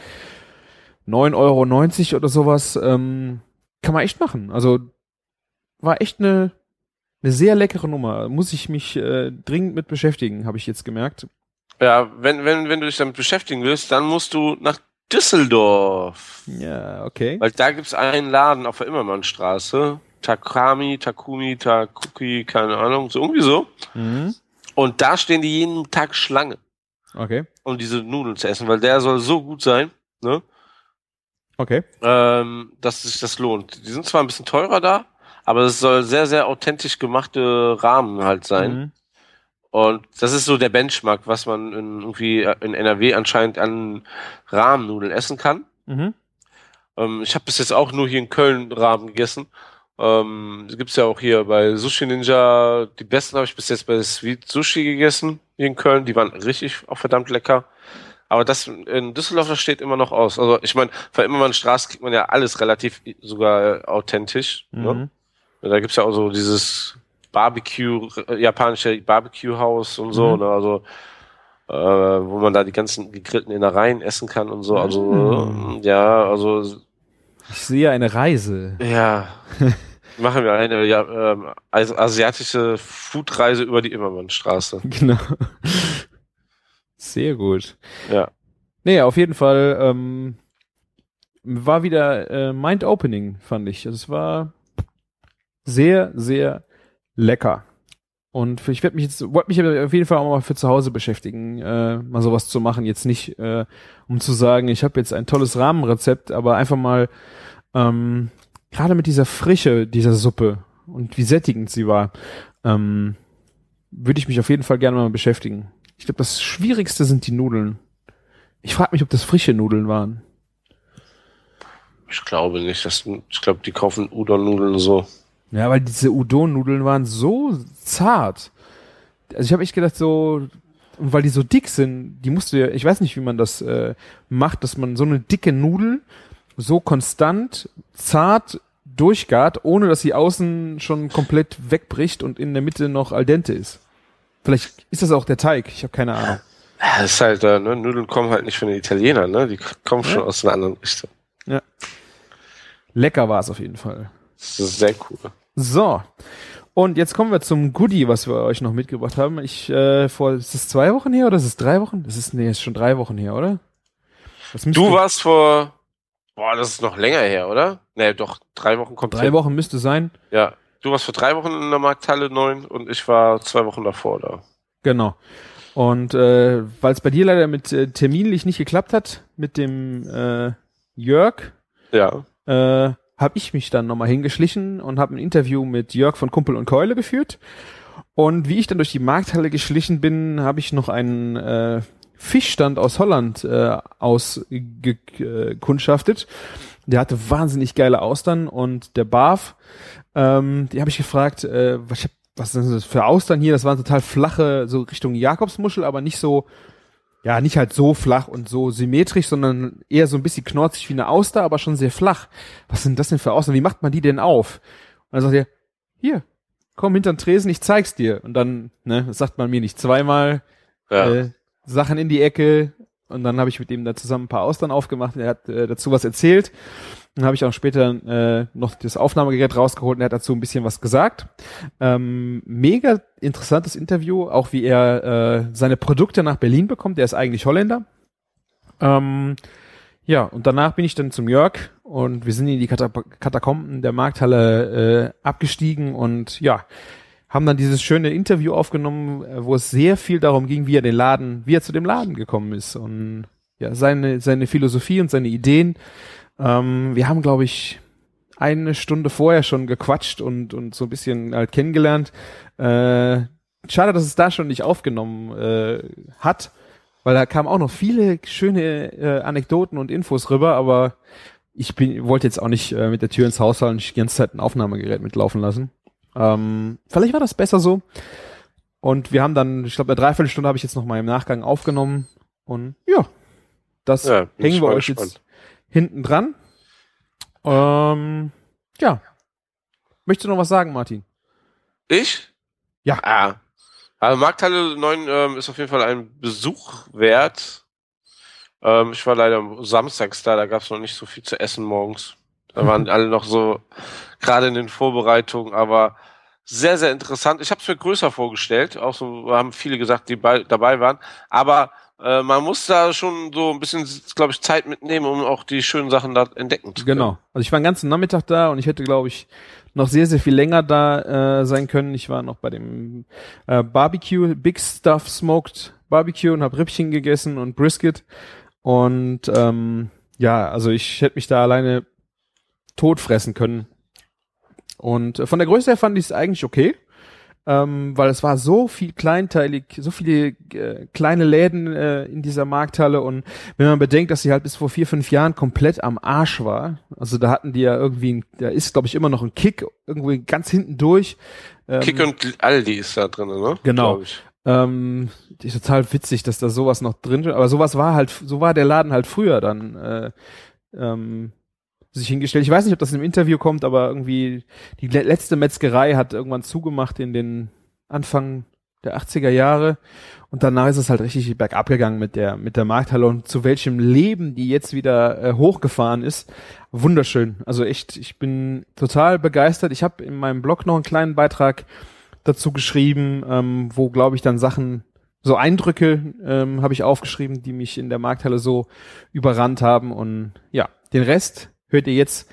9,90 Euro oder sowas. Ähm, kann man echt machen. Also war echt eine, eine sehr leckere Nummer. Muss ich mich äh, dringend mit beschäftigen, habe ich jetzt gemerkt. Ja, wenn, wenn, wenn du dich damit beschäftigen willst, dann musst du nach Düsseldorf. Ja, okay. Weil da gibt's einen Laden auf der Immermannstraße. Takami, Takumi, Takuki, keine Ahnung, so irgendwie so. Mhm. Und da stehen die jeden Tag Schlange, Okay. um diese Nudeln zu essen, weil der soll so gut sein, ne? Okay. ähm, dass sich das lohnt. Die sind zwar ein bisschen teurer da, aber es soll sehr, sehr authentisch gemachte Rahmen halt sein. Mhm. Und das ist so der Benchmark, was man in, irgendwie in NRW anscheinend an Rahmennudeln essen kann. Mhm. Ähm, ich habe bis jetzt auch nur hier in Köln Rahmen gegessen. Ähm, das gibt's ja auch hier bei Sushi Ninja. Die besten habe ich bis jetzt bei Sweet Sushi gegessen hier in Köln. Die waren richtig auch verdammt lecker. Aber das in Düsseldorf, das steht immer noch aus. Also ich meine, von Immermannstraße kriegt man ja alles relativ sogar authentisch. Ne? Mhm. Da gibt's ja auch so dieses Barbecue, äh, japanische Barbecue-Haus und so, Mhm. ne? also äh, wo man da die ganzen gegrillten Innereien essen kann und so. Also Mhm. ja, also Ich sehe eine Reise. ja, machen wir eine ja, ähm, asiatische Foodreise über die Immermannstraße. Genau. Sehr gut. Ja. Nee, auf jeden Fall ähm, war wieder äh, mind-opening, fand ich. Also es war sehr, sehr lecker. Und für, ich werde mich jetzt, wollte mich auf jeden Fall auch mal für zu Hause beschäftigen, äh, mal sowas zu machen. Jetzt nicht, äh, um zu sagen, ich habe jetzt ein tolles Rahmenrezept, aber einfach mal ähm, gerade mit dieser Frische dieser Suppe und wie sättigend sie war, ähm, würde ich mich auf jeden Fall gerne mal beschäftigen. Ich glaube, das Schwierigste sind die Nudeln. Ich frage mich, ob das frische Nudeln waren. Ich glaube nicht. dass ich glaube, die kaufen Udon-Nudeln so. Ja, weil diese Udon-Nudeln waren so zart. Also ich habe echt gedacht, so, und weil die so dick sind, die musst du ja, ich weiß nicht, wie man das äh, macht, dass man so eine dicke Nudel so konstant, zart durchgart, ohne dass sie außen schon komplett wegbricht und in der Mitte noch al dente ist. Vielleicht ist das auch der Teig, ich habe keine Ahnung. Ja, das ist halt, äh, ne, Nudeln kommen halt nicht von den Italienern, ne? Die kommen schon Ja. aus einer anderen Richtung. Lecker war es auf jeden Fall. Das ist sehr cool. So. Und jetzt kommen wir zum Goodie, was wir euch noch mitgebracht haben. Ich, äh, vor, ist es zwei Wochen her oder ist es drei Wochen? Das ist, nee, ist schon drei Wochen her, oder? Du warst vor, boah, das ist noch länger her, oder? Nee, doch, drei Wochen kommt drei hin. Wochen müsste sein. Ja. Du warst vor drei Wochen in der Markthalle 9 und ich war zwei Wochen davor da. Genau. Und äh, weil es bei dir leider mit äh, terminlich nicht geklappt hat, mit dem äh, Jörg, Ja. äh, habe ich mich dann nochmal hingeschlichen und habe ein Interview mit Jörg von Kumpel und Keule geführt. Und wie ich dann durch die Markthalle geschlichen bin, habe ich noch einen äh, Fischstand aus Holland äh, ausgekundschaftet. Der hatte wahnsinnig geile Austern und der Barf, ähm, die habe ich gefragt, äh, was, was sind das für Austern hier? Das waren total flache, so Richtung Jakobsmuschel, aber nicht so, ja, nicht halt so flach und so symmetrisch, sondern eher so ein bisschen knorzig wie eine Auster, aber schon sehr flach. Was sind das denn für Austern? Wie macht man die denn auf? Und dann sagt er, hier, komm hinter den Tresen, ich zeig's dir. Und dann, ne, sagt man mir nicht zweimal, Ja. äh, Sachen in die Ecke Und dann habe ich mit ihm da zusammen ein paar Austern aufgemacht. Er hat äh, dazu was erzählt. Dann habe ich auch später äh, noch das Aufnahmegerät rausgeholt und er hat dazu ein bisschen was gesagt. Ähm, mega interessantes Interview, auch wie er äh, seine Produkte nach Berlin bekommt. Er ist eigentlich Holländer. Ähm, ja, und danach bin ich dann zum Jörg und wir sind in die Katakomben der Markthalle äh, abgestiegen und ja, haben dann dieses schöne Interview aufgenommen, äh, wo es sehr viel darum ging, wie er den Laden, wie er zu dem Laden gekommen ist und ja, seine, seine Philosophie und seine Ideen. Ähm, wir haben, glaube ich, eine Stunde vorher schon gequatscht und, und so ein bisschen halt kennengelernt. Äh, schade, dass es da schon nicht aufgenommen äh, hat, weil da kamen auch noch viele schöne äh, Anekdoten und Infos rüber, aber ich bin, wollte jetzt auch nicht äh, mit der Tür ins Haus fallen und die ganze Zeit ein Aufnahmegerät mitlaufen lassen. Ähm, vielleicht war das besser so. Und wir haben dann, ich glaube, eine Dreiviertelstunde habe ich jetzt noch mal im Nachgang aufgenommen. Und ja, das ja, hängen wir euch gespannt. jetzt hinten dran. Ähm, ja. Möchtest du noch was sagen, Martin? Ich? Ja. Ah. Also Markthalle 9 ähm, ist auf jeden Fall ein Besuch wert. Ähm, ich war leider samstags da, da gab es noch nicht so viel zu essen morgens. Da waren alle noch so gerade in den Vorbereitungen, aber sehr, sehr interessant. Ich habe es mir größer vorgestellt, auch so haben viele gesagt, die bei, dabei waren, aber äh, man muss da schon so ein bisschen, glaube ich, Zeit mitnehmen, um auch die schönen Sachen da entdecken zu können. Genau. Also ich war den ganzen Nachmittag da und ich hätte, glaube ich, noch sehr, sehr viel länger da äh, sein können. Ich war noch bei dem äh, Barbecue, Big Stuff Smoked Barbecue und habe Rippchen gegessen und Brisket. Und ähm, ja, also ich hätte mich da alleine tot fressen können. Und äh, von der Größe her fand ich es eigentlich okay, ähm, weil es war so viel kleinteilig, so viele äh, kleine Läden äh, in dieser Markthalle und wenn man bedenkt, dass sie halt bis vor vier, fünf Jahren komplett am Arsch war, also da hatten die ja irgendwie, da ist glaube ich immer noch ein Kick irgendwie ganz hinten durch. Ähm, Kick und Aldi ist da drin, ne? Genau. Ähm, ist total witzig, dass da sowas noch drin ist, aber sowas war halt, so war der Laden halt früher dann. Äh, ähm, sich hingestellt. Ich weiß nicht, ob das im Interview kommt, aber irgendwie die letzte Metzgerei hat irgendwann zugemacht in den Anfang der 80er Jahre und danach ist es halt richtig bergab gegangen mit der mit der Markthalle und zu welchem Leben die jetzt wieder äh, hochgefahren ist. Wunderschön. Also echt, ich bin total begeistert. Ich habe in meinem Blog noch einen kleinen Beitrag dazu geschrieben, ähm, wo glaube ich dann Sachen so Eindrücke ähm, habe ich aufgeschrieben, die mich in der Markthalle so überrannt haben und ja, den Rest hört ihr jetzt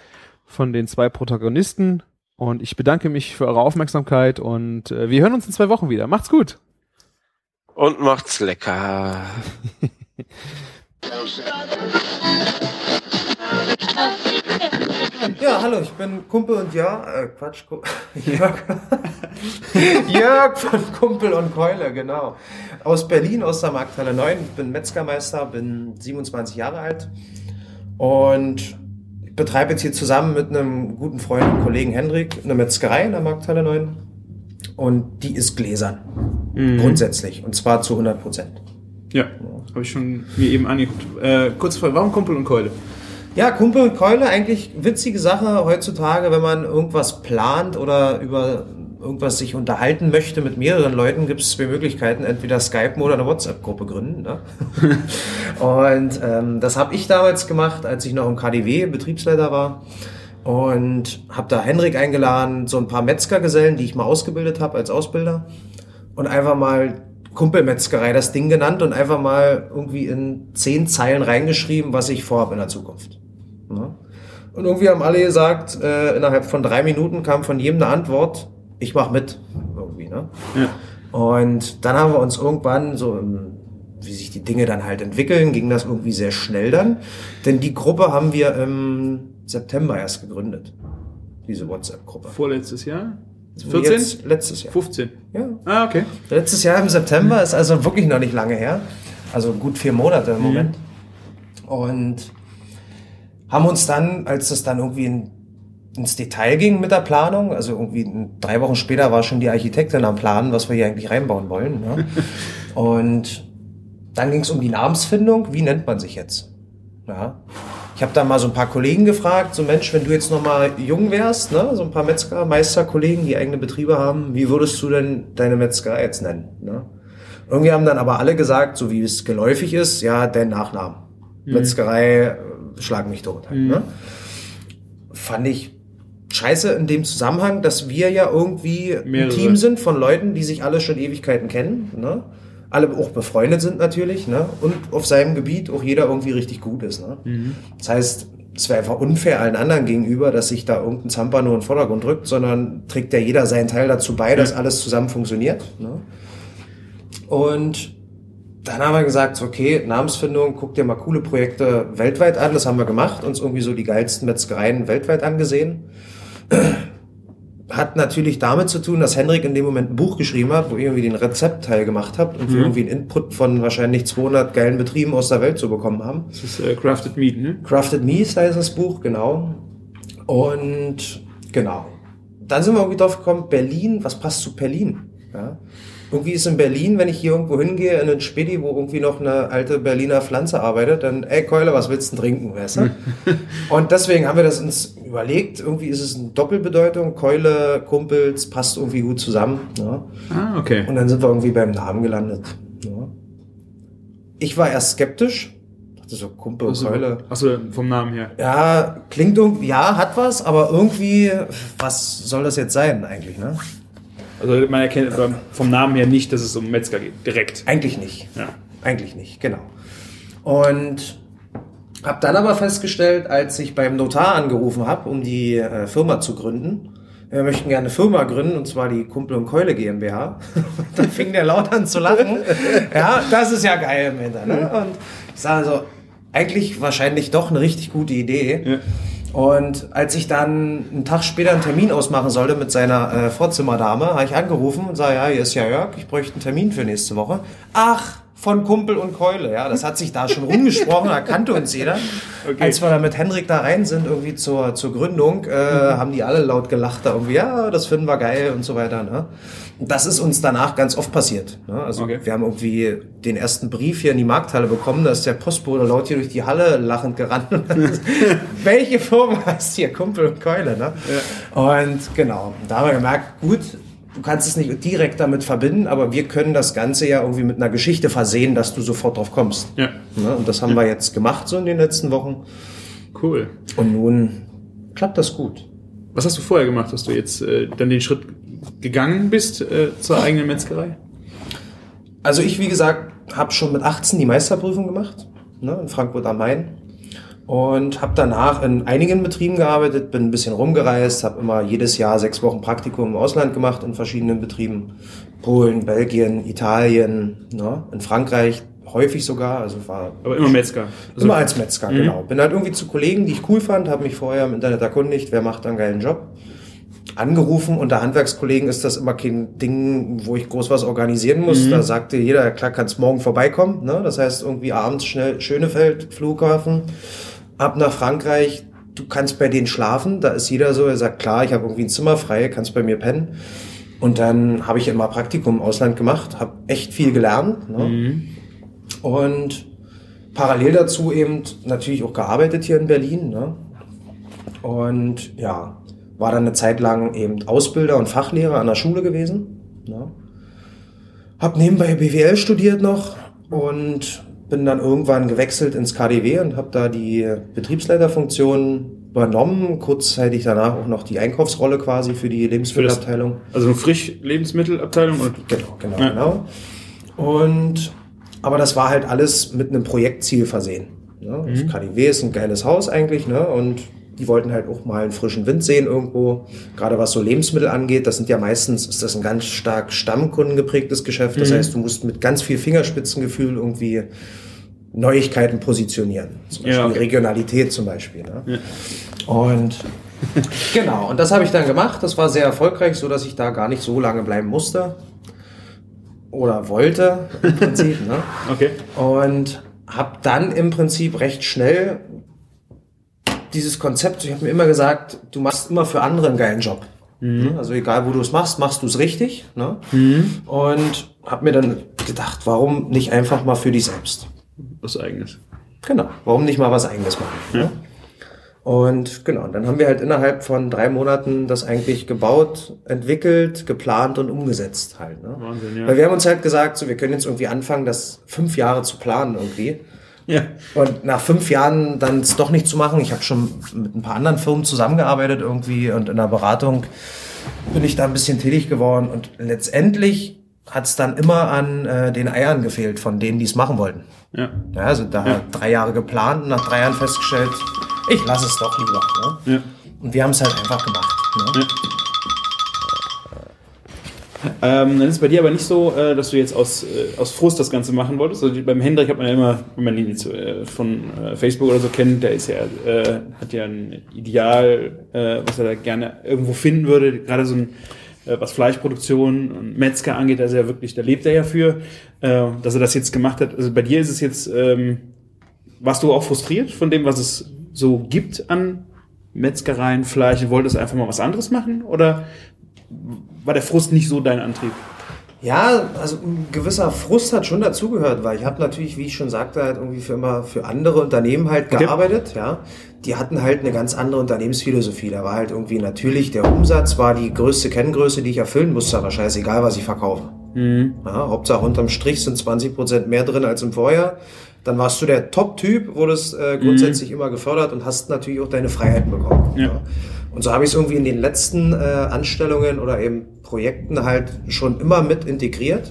von den zwei Protagonisten. Und ich bedanke mich für eure Aufmerksamkeit und äh, wir hören uns in zwei Wochen wieder. Macht's gut. Und macht's lecker. Ja, hallo, ich bin Kumpel und ja, äh, Quatsch, Jörg. Jörg von Kumpel und Keule, genau. Aus Berlin, aus der Markthalle 9, bin Metzgermeister, bin 27 Jahre alt und betreibe jetzt hier zusammen mit einem guten Freund und Kollegen Hendrik eine Metzgerei in der Markthalle 9. Und die ist gläsern. Mhm. Grundsätzlich. Und zwar zu 100 Prozent. Ja, habe ich schon mir eben angeguckt. Äh, kurze Frage, warum Kumpel und Keule? Ja, Kumpel und Keule, eigentlich witzige Sache heutzutage, wenn man irgendwas plant oder über irgendwas sich unterhalten möchte mit mehreren Leuten, gibt es zwei Möglichkeiten, entweder Skype oder eine WhatsApp-Gruppe gründen. Ne? und ähm, das habe ich damals gemacht, als ich noch im KDW Betriebsleiter war. Und habe da Henrik eingeladen, so ein paar Metzgergesellen, die ich mal ausgebildet habe als Ausbilder. Und einfach mal Kumpelmetzgerei das Ding genannt und einfach mal irgendwie in zehn Zeilen reingeschrieben, was ich vorhabe in der Zukunft. Ne? Und irgendwie haben alle gesagt, äh, innerhalb von drei Minuten kam von jedem eine Antwort, ich mach mit. Irgendwie, ne? Ja. Und dann haben wir uns irgendwann so wie sich die Dinge dann halt entwickeln, ging das irgendwie sehr schnell dann. Denn die Gruppe haben wir im September erst gegründet. Diese WhatsApp-Gruppe. Vorletztes Jahr? 14? Jetzt, letztes Jahr. 15? Ja. Ah, okay. Letztes Jahr im September ist also wirklich noch nicht lange her. Also gut vier Monate im mhm. Moment. Und haben uns dann, als das dann irgendwie in ins Detail ging mit der Planung. Also irgendwie drei Wochen später war schon die Architektin am Planen, was wir hier eigentlich reinbauen wollen. Ne? Und dann ging es um die Namensfindung. Wie nennt man sich jetzt? Ja. Ich habe da mal so ein paar Kollegen gefragt, so Mensch, wenn du jetzt noch mal jung wärst, ne, so ein paar Metzger, Meisterkollegen, die eigene Betriebe haben, wie würdest du denn deine Metzgerei jetzt nennen? Ne? Irgendwie haben dann aber alle gesagt, so wie es geläufig ist, ja, dein Nachnamen. Metzgerei, äh, schlag mich tot. Halt, ne? Fand ich scheiße in dem Zusammenhang, dass wir ja irgendwie Mehrere. ein Team sind von Leuten, die sich alle schon Ewigkeiten kennen. Ne? Alle auch befreundet sind natürlich. Ne? Und auf seinem Gebiet auch jeder irgendwie richtig gut ist. Ne? Das heißt, es wäre einfach unfair allen anderen gegenüber, dass sich da irgendein Zamper nur in den Vordergrund rückt, sondern trägt ja jeder seinen Teil dazu bei, dass alles zusammen funktioniert. Ne? Und dann haben wir gesagt, okay, Namensfindung, guck dir mal coole Projekte weltweit an. Das haben wir gemacht, uns irgendwie so die geilsten Metzgereien weltweit angesehen. Hat natürlich damit zu tun, dass Henrik in dem Moment ein Buch geschrieben hat, wo ihr irgendwie den Rezeptteil gemacht habt und wir irgendwie einen Input von wahrscheinlich 200 geilen Betrieben aus der Welt zu bekommen haben. Das ist äh, Crafted Meat, ne? Crafted Meats, da ist das Buch, genau. Und genau. Dann sind wir irgendwie drauf gekommen, Berlin, was passt zu Berlin? Ja. Irgendwie ist in Berlin, wenn ich hier irgendwo hingehe, in einen Spedi, wo irgendwie noch eine alte Berliner Pflanze arbeitet, dann, ey Keule, was willst du denn trinken, weißt du? Und deswegen haben wir das uns überlegt, irgendwie ist es eine Doppelbedeutung, Keule, Kumpels, passt irgendwie gut zusammen. Ja. Ah, okay. Und dann sind wir irgendwie beim Namen gelandet. Ja. Ich war erst skeptisch, dachte so, Kumpel und Keule. Achso, vom Namen her. Ja, klingt irgendwie, ja, hat was, aber irgendwie, was soll das jetzt sein eigentlich, ne? Also man erkennt vom- Namen her nicht, dass es um Metzger geht. Direkt. Eigentlich nicht. Ja. Eigentlich nicht, genau. Und habe dann aber festgestellt, als ich beim Notar angerufen habe, um die äh, Firma zu gründen, wir möchten gerne eine Firma gründen, und zwar die Kumpel und Keule GmbH. da fing der laut an zu lachen. ja, das ist ja geil im Hinter. Ne? Und ich sage so, eigentlich wahrscheinlich doch eine richtig gute Idee. Ja. Und als ich dann einen Tag später einen Termin ausmachen sollte mit seiner äh, Vorzimmerdame, habe ich angerufen und sage, ja, hier ist ja Jörg, ich bräuchte einen Termin für nächste Woche. Ach, von Kumpel und Keule, ja, das hat sich da schon rumgesprochen, da kannte uns jeder. Als wir da mit Henrik da rein sind, irgendwie zur, zur Gründung, äh, haben die alle laut gelacht, da irgendwie, ja, das finden wir geil und so weiter. Ne? Das ist uns danach ganz oft passiert. Ne? Also Okay. wir haben irgendwie den ersten Brief hier in die Markthalle bekommen, da ist der Postbote laut hier durch die Halle lachend gerannt. Ist, Welche Firma heißt hier Kumpel und Keule? Ne? Und genau, da haben wir gemerkt, gut, du kannst es nicht direkt damit verbinden, aber wir können das Ganze ja irgendwie mit einer Geschichte versehen, dass du sofort drauf kommst. Ja. Ne? Und das haben wir jetzt gemacht so in den letzten Wochen. Cool. Und nun klappt das gut. Was hast du vorher gemacht, dass du jetzt äh, dann den Schritt gegangen bist äh, zur eigenen Metzgerei? Also ich, wie gesagt, habe schon mit 18 die Meisterprüfung gemacht, ne, in Frankfurt am Main. Und habe danach in einigen Betrieben gearbeitet, bin ein bisschen rumgereist, habe immer jedes Jahr sechs Wochen Praktikum im Ausland gemacht in verschiedenen Betrieben. Polen, Belgien, Italien, ne, in Frankreich häufig sogar. Also war Aber immer Metzger. Also, Immer als Metzger, genau. Bin halt irgendwie zu Kollegen, die ich cool fand, habe mich vorher im Internet erkundigt, wer macht einen geilen Job. Angerufen, unter Handwerkskollegen ist das immer kein Ding, wo ich groß was organisieren muss. Da sagte jeder, klar, kannst morgen vorbeikommen. Ne? Das heißt, irgendwie abends schnell Schönefeld, Flughafen, ab nach Frankreich. Du kannst bei denen schlafen. Da ist jeder so, er sagt, klar, ich habe irgendwie ein Zimmer frei, kannst bei mir pennen. Und dann habe ich immer Praktikum im Ausland gemacht, habe echt viel gelernt. Ne? Und parallel dazu eben natürlich auch gearbeitet hier in Berlin. Ne? Und ja, war dann eine Zeit lang eben Ausbilder und Fachlehrer an der Schule gewesen. Ne? Hab nebenbei BWL studiert noch und bin dann irgendwann gewechselt ins KDW und habe da die Betriebsleiterfunktion übernommen. Kurzzeitig danach auch noch die Einkaufsrolle quasi für die Lebensmittelabteilung. also eine Frisch-Lebensmittelabteilung und Genau, genau, Ja. genau. Und aber das war halt alles mit einem Projektziel versehen. Ne? Das KDW ist ein geiles Haus eigentlich, ne? Und die wollten halt auch mal einen frischen Wind sehen irgendwo. Gerade was so Lebensmittel angeht, das sind ja meistens, ist das ein ganz stark stammkundengeprägtes Geschäft. Das heißt, du musst mit ganz viel Fingerspitzengefühl irgendwie Neuigkeiten positionieren. Zum Beispiel Ja, okay. Regionalität zum Beispiel. Ne? Und genau, und das habe ich dann gemacht. Das war sehr erfolgreich, so dass ich da gar nicht so lange bleiben musste. Oder wollte, im Prinzip. ne? okay. Und habe dann im Prinzip recht schnell dieses Konzept, ich habe mir immer gesagt, du machst immer für andere einen geilen Job. Ne? Also egal, wo du es machst, machst du es richtig. Ne? Und habe mir dann gedacht, warum nicht einfach mal für dich selbst? Was eigenes. Genau. Warum nicht mal was eigenes machen? Ne? Und genau, und dann haben wir halt innerhalb von drei Monaten das eigentlich gebaut, entwickelt, geplant und umgesetzt halt. Ne? Wahnsinn, ja. Weil wir haben uns halt gesagt, so, wir können jetzt irgendwie anfangen, das fünf Jahre zu planen irgendwie. Ja. Und nach fünf Jahren dann es doch nicht zu machen, ich habe schon mit ein paar anderen Firmen zusammengearbeitet irgendwie und in der Beratung bin ich da ein bisschen tätig geworden und letztendlich hat es dann immer an äh, den Eiern gefehlt von denen, die es machen wollten. Ja. Ja, also da Ja. drei Jahre geplant und nach drei Jahren festgestellt, ich lasse es doch lieber. Ne? Ja. Und wir haben es halt einfach gemacht. Ne? Ja. Ähm, dann ist es bei dir aber nicht so, äh, dass du jetzt aus, äh, aus Frust das Ganze machen wolltest. Also beim Hendrik hat man ja immer, wenn man ihn jetzt äh, von äh, Facebook oder so kennt, der ist ja, äh, hat ja ein Ideal, äh, was er da gerne irgendwo finden würde. Gerade so ein, was Fleischproduktion und Metzger angeht, also ja wirklich, da lebt er ja für, dass er das jetzt gemacht hat. Also bei dir ist es jetzt, ähm, warst du auch frustriert von dem, was es so gibt an Metzgereien, Fleisch? Wolltest einfach mal was anderes machen? Oder war der Frust nicht so dein Antrieb? Ja, also ein gewisser Frust hat schon dazugehört, weil ich habe natürlich, wie ich schon sagte, halt irgendwie für immer für andere Unternehmen halt Okay. gearbeitet, ja. Die hatten halt eine ganz andere Unternehmensphilosophie. Da war halt irgendwie natürlich der Umsatz war die größte Kenngröße, die ich erfüllen musste, aber scheißegal, was ich verkaufe. Ja, Hauptsache unterm Strich sind 20% mehr drin als im Vorjahr. Dann warst du der Top-Typ, wurdest äh, grundsätzlich immer gefördert und hast natürlich auch deine Freiheiten bekommen. Ja. Und so habe ich es irgendwie in den letzten äh, Anstellungen oder eben Projekten halt schon immer mit integriert.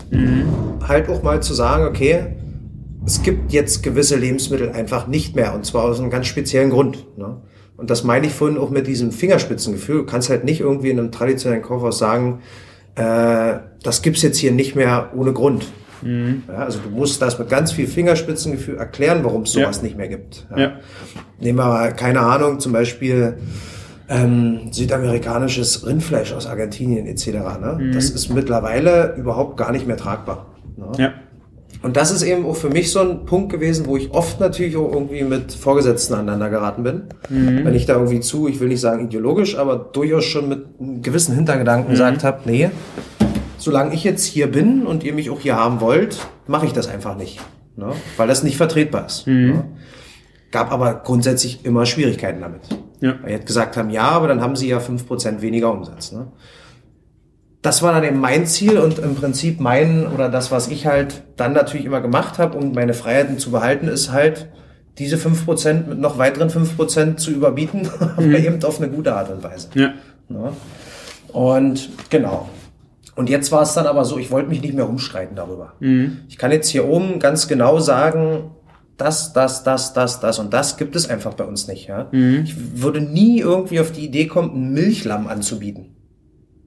Halt auch mal zu sagen, okay, es gibt jetzt gewisse Lebensmittel einfach nicht mehr und zwar aus einem ganz speziellen Grund. Ne? Und das meine ich vorhin auch mit diesem Fingerspitzengefühl. Du kannst halt nicht irgendwie in einem traditionellen Kaufhaus sagen, äh, das gibt's jetzt hier nicht mehr ohne Grund. Ja, also du musst das mit ganz viel Fingerspitzengefühl erklären, warum es sowas Ja. nicht mehr gibt. Ja. Nehmen wir mal, keine Ahnung, zum Beispiel ähm, südamerikanisches Rindfleisch aus Argentinien etc. Ne? Das ist mittlerweile überhaupt gar nicht mehr tragbar. Ne? Ja. Und das ist eben auch für mich so ein Punkt gewesen, wo ich oft natürlich auch irgendwie mit Vorgesetzten aneinander geraten bin. Wenn ich da irgendwie zu, ich will nicht sagen ideologisch, aber durchaus schon mit einem gewissen Hintergedanken gesagt habe, nee, solange ich jetzt hier bin und ihr mich auch hier haben wollt, mache ich das einfach nicht. Ne? Weil das nicht vertretbar ist. Ne? Gab aber grundsätzlich immer Schwierigkeiten damit. Ja. Weil halt gesagt haben, ja, aber dann haben sie ja 5% weniger Umsatz. Ne? Das war dann eben mein Ziel und im Prinzip mein oder das, was ich halt dann natürlich immer gemacht habe, um meine Freiheiten zu behalten, ist halt diese 5% mit noch weiteren 5% zu überbieten, aber eben auf eine gute Art und Weise. Ja. Ne? Und genau. Und jetzt war es dann aber so, ich wollte mich nicht mehr umstreiten darüber. Ich kann jetzt hier oben ganz genau sagen, das, das, das, das, das und das gibt es einfach bei uns nicht. Ja? Ich würde nie irgendwie auf die Idee kommen, ein Milchlamm anzubieten.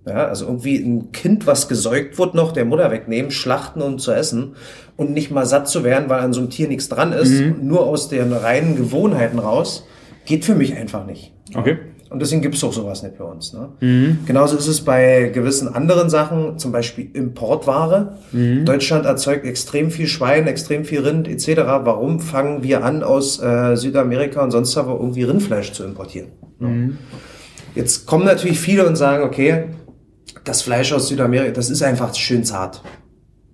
Ja, also irgendwie ein Kind, was gesäugt wird, noch der Mutter wegnehmen, schlachten und zu essen und nicht mal satt zu werden, weil an so einem Tier nichts dran ist, nur aus den reinen Gewohnheiten raus, geht für mich einfach nicht. Okay. Und deswegen gibt's auch sowas nicht bei uns. Ne? Genauso ist es bei gewissen anderen Sachen, zum Beispiel Importware. Deutschland erzeugt extrem viel Schwein, extrem viel Rind etc. Warum fangen wir an, aus äh, Südamerika und sonst aber irgendwie Rindfleisch zu importieren? Ne? Jetzt kommen natürlich viele und sagen, okay, das Fleisch aus Südamerika, das ist einfach schön zart.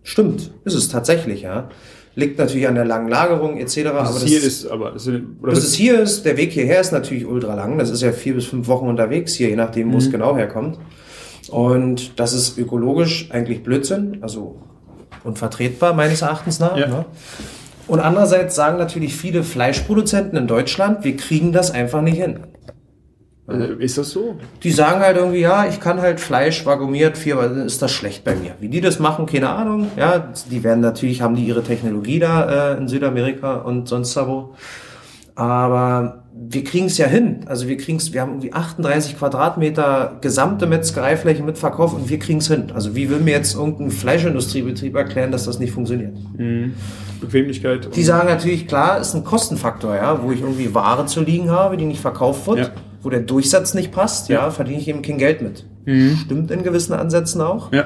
Stimmt, ist es tatsächlich, ja. Liegt natürlich an der langen Lagerung etc. Das aber hier ist aber, das bis es hier ist, der Weg hierher ist natürlich ultra lang. Das ist ja vier bis fünf Wochen unterwegs hier, je nachdem, wo es genau herkommt. Und das ist ökologisch eigentlich Blödsinn, also unvertretbar meines Erachtens nach. Ja. Ne? Und andererseits sagen natürlich viele Fleischproduzenten in Deutschland, wir kriegen das einfach nicht hin. Äh, ist das so? Die sagen halt irgendwie, ja, ich kann halt Fleisch vakuumiert, vier, dann ist das schlecht bei mir. Wie die das machen, keine Ahnung. Ja, die werden natürlich, haben die ihre Technologie da äh, in Südamerika und sonst da wo. Aber wir kriegen es ja hin. Also wir kriegen es, wir haben irgendwie 38 Quadratmeter gesamte Metzgereifläche mit Verkauf und wir kriegen es hin. Also wie will mir jetzt irgendein Fleischindustriebetrieb erklären, dass das nicht funktioniert? Bequemlichkeit. Die sagen natürlich, klar, ist ein Kostenfaktor, ja, wo ich irgendwie Ware zu liegen habe, die nicht verkauft wird, Ja. Wo der Durchsatz nicht passt, ja, Ja. verdiene ich eben kein Geld mit. Stimmt in gewissen Ansätzen auch. ja.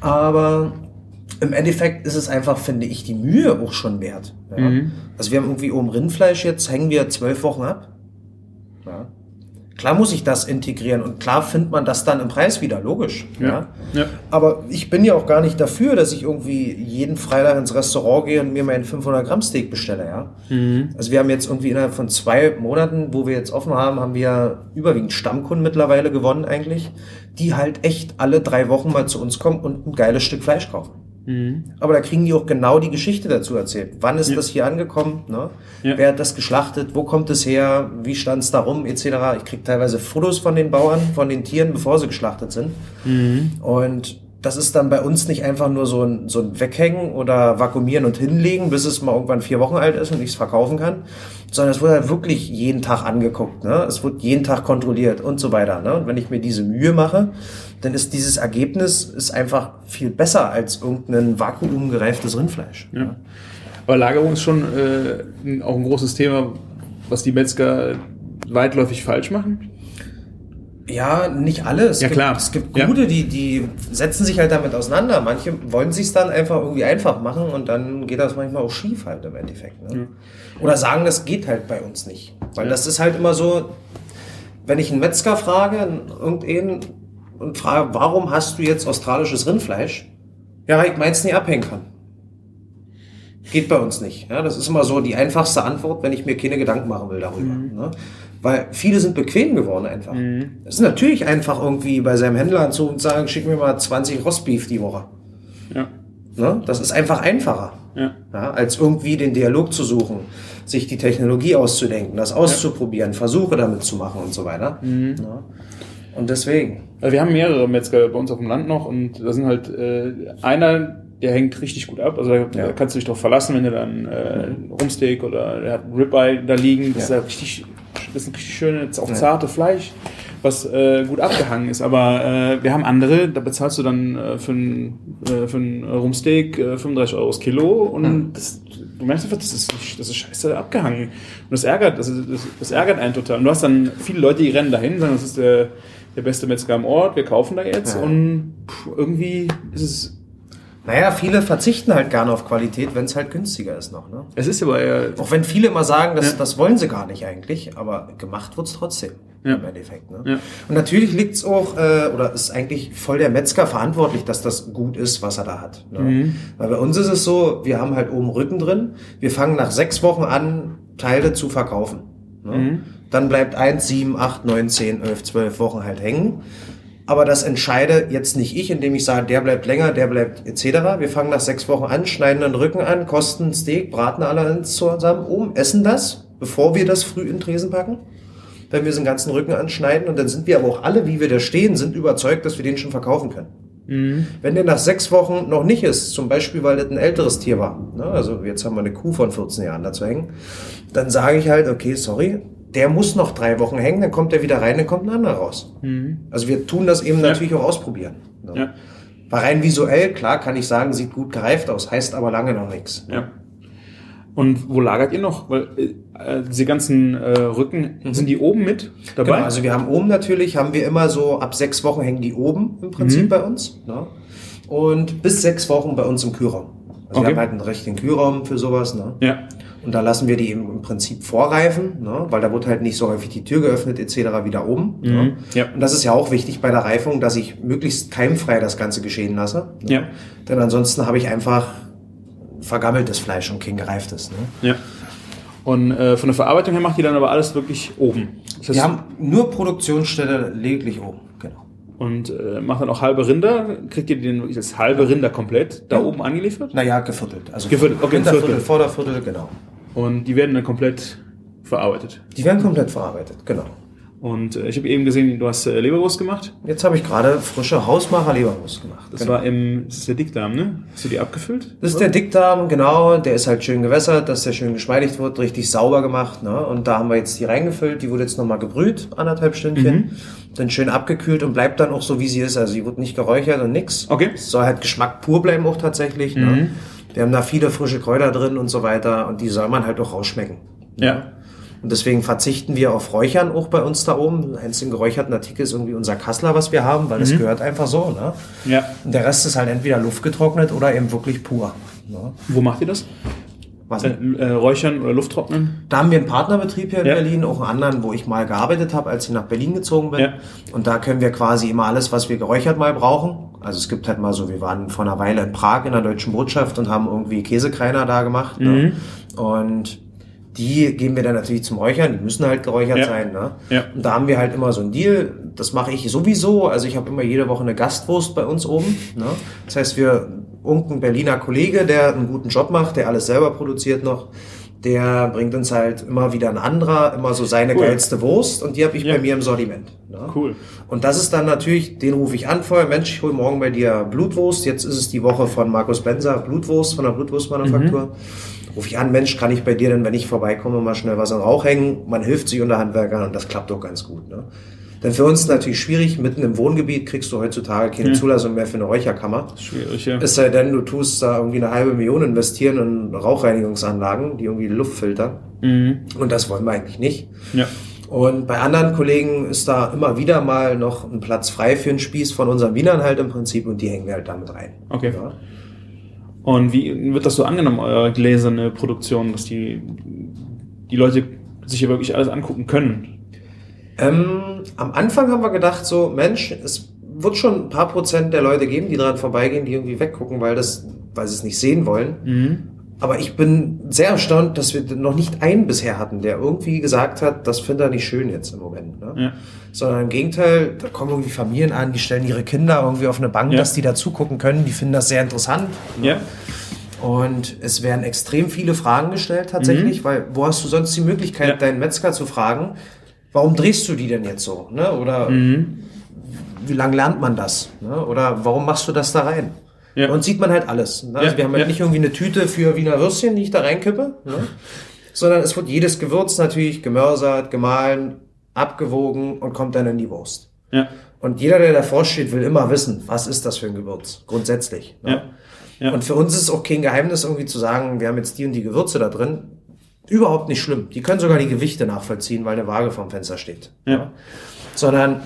Aber im Endeffekt ist es einfach, finde ich, die Mühe auch schon wert. Ja. Also wir haben irgendwie oben Rindfleisch jetzt, hängen wir zwölf Wochen ab. Klar muss ich das integrieren und klar findet man das dann im Preis wieder, logisch. Ja. Ja. Aber ich bin ja auch gar nicht dafür, dass ich irgendwie jeden Freitag ins Restaurant gehe und mir meinen 500 Gramm Steak bestelle, ja. Also wir haben jetzt irgendwie innerhalb von zwei Monaten, wo wir jetzt offen haben, haben wir überwiegend Stammkunden mittlerweile gewonnen eigentlich, die halt echt alle drei Wochen mal zu uns kommen und ein geiles Stück Fleisch kaufen. Aber da kriegen die auch genau die Geschichte dazu erzählt. Wann ist das hier angekommen? Ne? Ja. Wer hat das geschlachtet? Wo kommt es her? Wie stand es da rum? Etc. Ich kriege teilweise Fotos von den Bauern, von den Tieren, bevor sie geschlachtet sind. Und das ist dann bei uns nicht einfach nur so ein, so ein Weghängen oder vakuumieren und hinlegen, bis es mal irgendwann vier Wochen alt ist und ich es verkaufen kann, sondern es wird halt wirklich jeden Tag angeguckt. Ne? Es wird jeden Tag kontrolliert und so weiter. Ne? Und wenn ich mir diese Mühe mache, dann ist dieses Ergebnis ist einfach viel besser als irgendein vakuumgereiftes Rindfleisch. Ja. Aber Lagerung ist schon äh, auch ein großes Thema, was die Metzger weitläufig falsch machen. Ja, nicht alle. Es Ja, gibt, klar. Es gibt Ja. gute, die, die setzen sich halt damit auseinander. Manche wollen sich dann einfach irgendwie einfach machen und dann geht das manchmal auch schief halt im Endeffekt. Ne? Oder sagen, das geht halt bei uns nicht. Weil das ist halt immer so, wenn ich einen Metzger frage, irgendeinen, und frage, warum hast du jetzt australisches Rindfleisch? Ja, weil ich meins nie abhängen kann. Geht bei uns nicht. Ja, das ist immer so die einfachste Antwort, wenn ich mir keine Gedanken machen will darüber. Ne? Weil viele sind bequem geworden einfach. Es ist natürlich einfach irgendwie bei seinem Händler anzurufen und sagen, schick mir mal 20 Rostbeef die Woche. Ja. Ne? Das ist einfach einfacher. Ja. Ja, als irgendwie den Dialog zu suchen, sich die Technologie auszudenken, das auszuprobieren, Versuche damit zu machen und so weiter. Ja. Und deswegen. Also wir haben mehrere Metzger bei uns auf dem Land noch und da sind halt äh, einer, der hängt richtig gut ab. Also da, da kannst du dich drauf verlassen, wenn du dann äh, Rumsteak oder der hat Ribeye da liegen. Das Ja. ist ja richtig, das ist ein richtig schönes, auch zarte Fleisch, was äh, gut abgehangen ist. Aber äh, wir haben andere, da bezahlst du dann äh, für ein, äh, für ein Rumsteak äh, 35 Euro das Kilo und das, du merkst einfach, das ist, das ist scheiße abgehangen. Und das ärgert, das, das, das ärgert einen total. Und du hast dann viele Leute, die rennen dahin, sagen, das ist der, der beste Metzger am Ort, wir kaufen da jetzt und pff, irgendwie ist es Naja, viele verzichten halt gerne auf Qualität, wenn es halt günstiger ist noch. Ne? Es ist aber ja, Auch wenn viele immer sagen, das, Ja. das wollen sie gar nicht eigentlich, aber gemacht wird's trotzdem Ja. im Endeffekt. Ne? Ja. Und natürlich liegt's auch, äh, oder ist eigentlich voll der Metzger verantwortlich, dass das gut ist, was er da hat. Ne? Mhm. Weil bei uns ist es so, wir haben halt oben Rücken drin, wir fangen nach sechs Wochen an, Teile zu verkaufen. Ne? Mhm. Dann bleibt eins, sieben, acht, neun, zehn, elf, zwölf Wochen halt hängen. Aber das entscheide jetzt nicht ich, indem ich sage, der bleibt länger, der bleibt etc. Wir fangen nach sechs Wochen an, schneiden den Rücken an, kosten Steak, braten alle zusammen um, essen das, bevor wir das früh in den Tresen packen. Wenn wir einen ganzen Rücken anschneiden und dann sind wir aber auch alle, wie wir da stehen, sind überzeugt, dass wir den schon verkaufen können. Wenn der nach sechs Wochen noch nicht ist, zum Beispiel, weil das ein älteres Tier war, ne? also jetzt haben wir eine Kuh von 14 Jahren dazu hängen, dann sage ich halt, okay, sorry, der muss noch drei Wochen hängen, dann kommt er wieder rein, dann kommt ein anderer raus. Also wir tun das eben natürlich auch ausprobieren. Ne? Ja. Weil rein visuell, klar, kann ich sagen, sieht gut gereift aus, heißt aber lange noch nichts. ja. Und wo lagert ihr noch? Weil äh, diese ganzen äh, Rücken, sind die oben mit dabei? Genau, also wir haben oben natürlich, haben wir immer so, ab sechs Wochen hängen die oben im Prinzip Mhm. bei uns. Ne? Und bis sechs Wochen bei uns im Kühlraum. Also Okay. wir haben halt einen richtigen Kühlraum für sowas. Ne? ja. Und da lassen wir die eben im Prinzip vorreifen, ne? weil da wird halt nicht so häufig die Tür geöffnet etc. wieder oben. Ne? Mhm. Ja. Und das ist ja auch wichtig bei der Reifung, dass ich möglichst keimfrei das Ganze geschehen lasse. Ne? Ja. Denn ansonsten habe ich einfach vergammeltes Fleisch und kein gereiftes. Ne? Ja. Und äh, von der Verarbeitung her macht ihr dann aber alles wirklich oben. Das heißt, Wir haben nur Produktionsstelle lediglich oben. Genau. und äh, macht dann auch halbe Rinder. Kriegt ihr den als halbe Rinder komplett da Ja. oben angeliefert? Naja, geviertelt. Also Geviertelt, okay, Viertel. Vorderviertel, genau. Und die werden dann komplett verarbeitet. Die werden komplett verarbeitet, genau. Und äh, ich habe eben gesehen, du hast äh, Leberwurst gemacht. Jetzt habe ich gerade frische Hausmacher Leberwurst gemacht. Das genau. war im, das ist der Dickdarm, ne? Hast du die abgefüllt? Das ist der Dickdarm, genau. Der ist halt schön gewässert, dass der schön geschmeidigt wird, richtig sauber gemacht. Ne? Und da haben wir jetzt die reingefüllt. Die wurde jetzt nochmal gebrüht, anderthalb Stündchen. Mhm. Dann schön abgekühlt und bleibt dann auch so, wie sie ist. Also sie wird nicht geräuchert und nix. Okay. Es soll halt Geschmack pur bleiben auch tatsächlich. Mhm. Ne? Wir haben da viele frische Kräuter drin und so weiter. Und die soll man halt auch rausschmecken. Ja. Und deswegen verzichten wir auf Räuchern auch bei uns da oben. Ein einzigen geräucherten Artikel ist irgendwie unser Kassler, was wir haben, weil das gehört einfach so. Ne? Ja. Und der Rest ist halt entweder luftgetrocknet oder eben wirklich pur. Ne? Wo macht ihr das? Was? Äh, äh, Räuchern oder Lufttrocknen? Da haben wir einen Partnerbetrieb hier in Ja. Berlin, auch einen anderen, wo ich mal gearbeitet habe, als ich nach Berlin gezogen bin. Ja. Und da können wir quasi immer alles, was wir geräuchert mal brauchen. Also es gibt halt mal so, wir waren vor einer Weile in Prag in der deutschen Botschaft und haben irgendwie Käsekreiner da gemacht. Mhm. Ne? Und die geben wir dann natürlich zum Räuchern, die müssen halt geräuchert Ja. sein. Ne? Ja. Und da haben wir halt immer so einen Deal, das mache ich sowieso. Also ich habe immer jede Woche eine Gastwurst bei uns oben. Ne? Das heißt, wir, irgendein Berliner Kollege, der einen guten Job macht, der alles selber produziert noch, der bringt uns halt immer wieder ein anderer, immer so seine Cool. geilste Wurst und die habe ich Ja. bei mir im Sortiment. Ne? Cool. Und das ist dann natürlich, den rufe ich an vorher, Mensch, ich hole morgen bei dir Blutwurst. Jetzt ist es die Woche von Markus Benzer, Blutwurst von der Blutwurstmanufaktur. Mhm. Rufe ich an, Mensch, kann ich bei dir denn, wenn ich vorbeikomme, mal schnell was an Rauch hängen? Man hilft sich unter Handwerkern und das klappt doch ganz gut. Ne? Denn für uns ist natürlich schwierig, mitten im Wohngebiet kriegst du heutzutage keine Zulassung mehr für eine Räucherkammer. Schwierig, ja. Es sei denn, du tust da irgendwie eine halbe Million investieren in Rauchreinigungsanlagen, die irgendwie Luft filtern. Mhm. Und das wollen wir eigentlich nicht. Ja. Und bei anderen Kollegen ist da immer wieder mal noch ein Platz frei für einen Spieß von unseren Wienern halt im Prinzip und die hängen wir halt damit rein. Okay. Ja. Und wie wird das so angenommen, eure gläserne Produktion, dass die, die Leute sich hier wirklich alles angucken können? Ähm, am Anfang haben wir gedacht so, Mensch, es wird schon ein paar Prozent der Leute geben, die dran vorbeigehen, die irgendwie weggucken, weil das, weil sie es nicht sehen wollen. Mhm. Aber ich bin sehr erstaunt, dass wir noch nicht einen bisher hatten, der irgendwie gesagt hat, das findet er nicht schön jetzt im Moment. Ne? Ja. Sondern im Gegenteil, da kommen irgendwie Familien an, die stellen ihre Kinder irgendwie auf eine Bank, Ja. dass die da zugucken können. Die finden das sehr interessant. Ja. Und es werden extrem viele Fragen gestellt tatsächlich, weil wo hast du sonst die Möglichkeit, Mhm. Ja. deinen Metzger zu fragen, warum drehst du die denn jetzt so? Ne? Oder Mhm. wie lange lernt man das? Ne? Oder warum machst du das da rein? Ja. Und sieht man halt alles. Ne? Also Ja, wir haben halt ja. nicht irgendwie eine Tüte für Wiener Würstchen, die ich da reinkippe, ne? sondern es wird jedes Gewürz natürlich gemörsert, gemahlen, abgewogen und kommt dann in die Wurst. Ja. Und jeder, der davor steht, will immer wissen, was ist das für ein Gewürz, grundsätzlich. Ne? Ja. Ja. Und für uns ist es auch kein Geheimnis, irgendwie zu sagen, wir haben jetzt die und die Gewürze da drin. Überhaupt nicht schlimm. Die können sogar die Gewichte nachvollziehen, weil eine Waage vorm Fenster steht. Ja. Sondern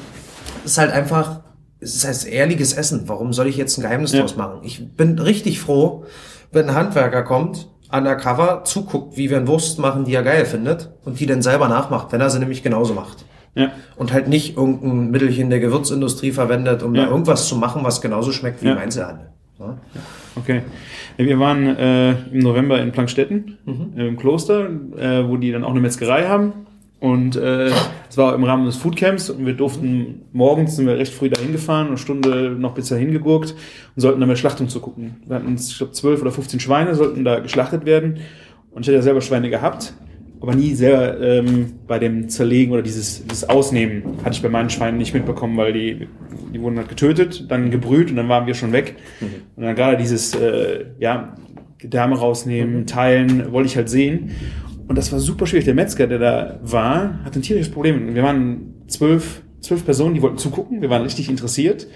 es ist halt einfach, es ist halt ehrliches Essen. Warum soll ich jetzt ein Geheimnis Ja. draus machen? Ich bin richtig froh, wenn ein Handwerker kommt, undercover zuguckt, wie wir eine Wurst machen, die er geil findet und die dann selber nachmacht, wenn er sie nämlich genauso macht. Ja. Und halt nicht irgendein Mittelchen der Gewürzindustrie verwendet, um Ja. da irgendwas zu machen, was genauso schmeckt wie Ja. im Einzelhandel. Ja. Okay. Wir waren äh, im November in Plankstetten, äh, im Kloster, äh, wo die dann auch eine Metzgerei haben. Und äh, es war im Rahmen des Foodcamps und wir durften morgens, sind wir recht früh dahin gefahren, eine Stunde noch bis dahin gegurkt und sollten dann bei Schlachtung zugucken. Wir hatten, ich glaube, zwölf oder 15 Schweine sollten da geschlachtet werden. Und ich hatte ja selber Schweine gehabt, aber nie selber ähm, bei dem Zerlegen oder dieses, dieses Ausnehmen hatte ich bei meinen Schweinen nicht mitbekommen, weil die, die wurden halt getötet, dann gebrüht und dann waren wir schon weg. Und dann gerade dieses, äh, ja, Gedärme rausnehmen, teilen, wollte ich halt sehen. Und das war super schwierig. Der Metzger, der da war, hatte ein tierisches Problem. Wir waren zwölf, zwölf Personen, die wollten zugucken. Wir waren richtig interessiert.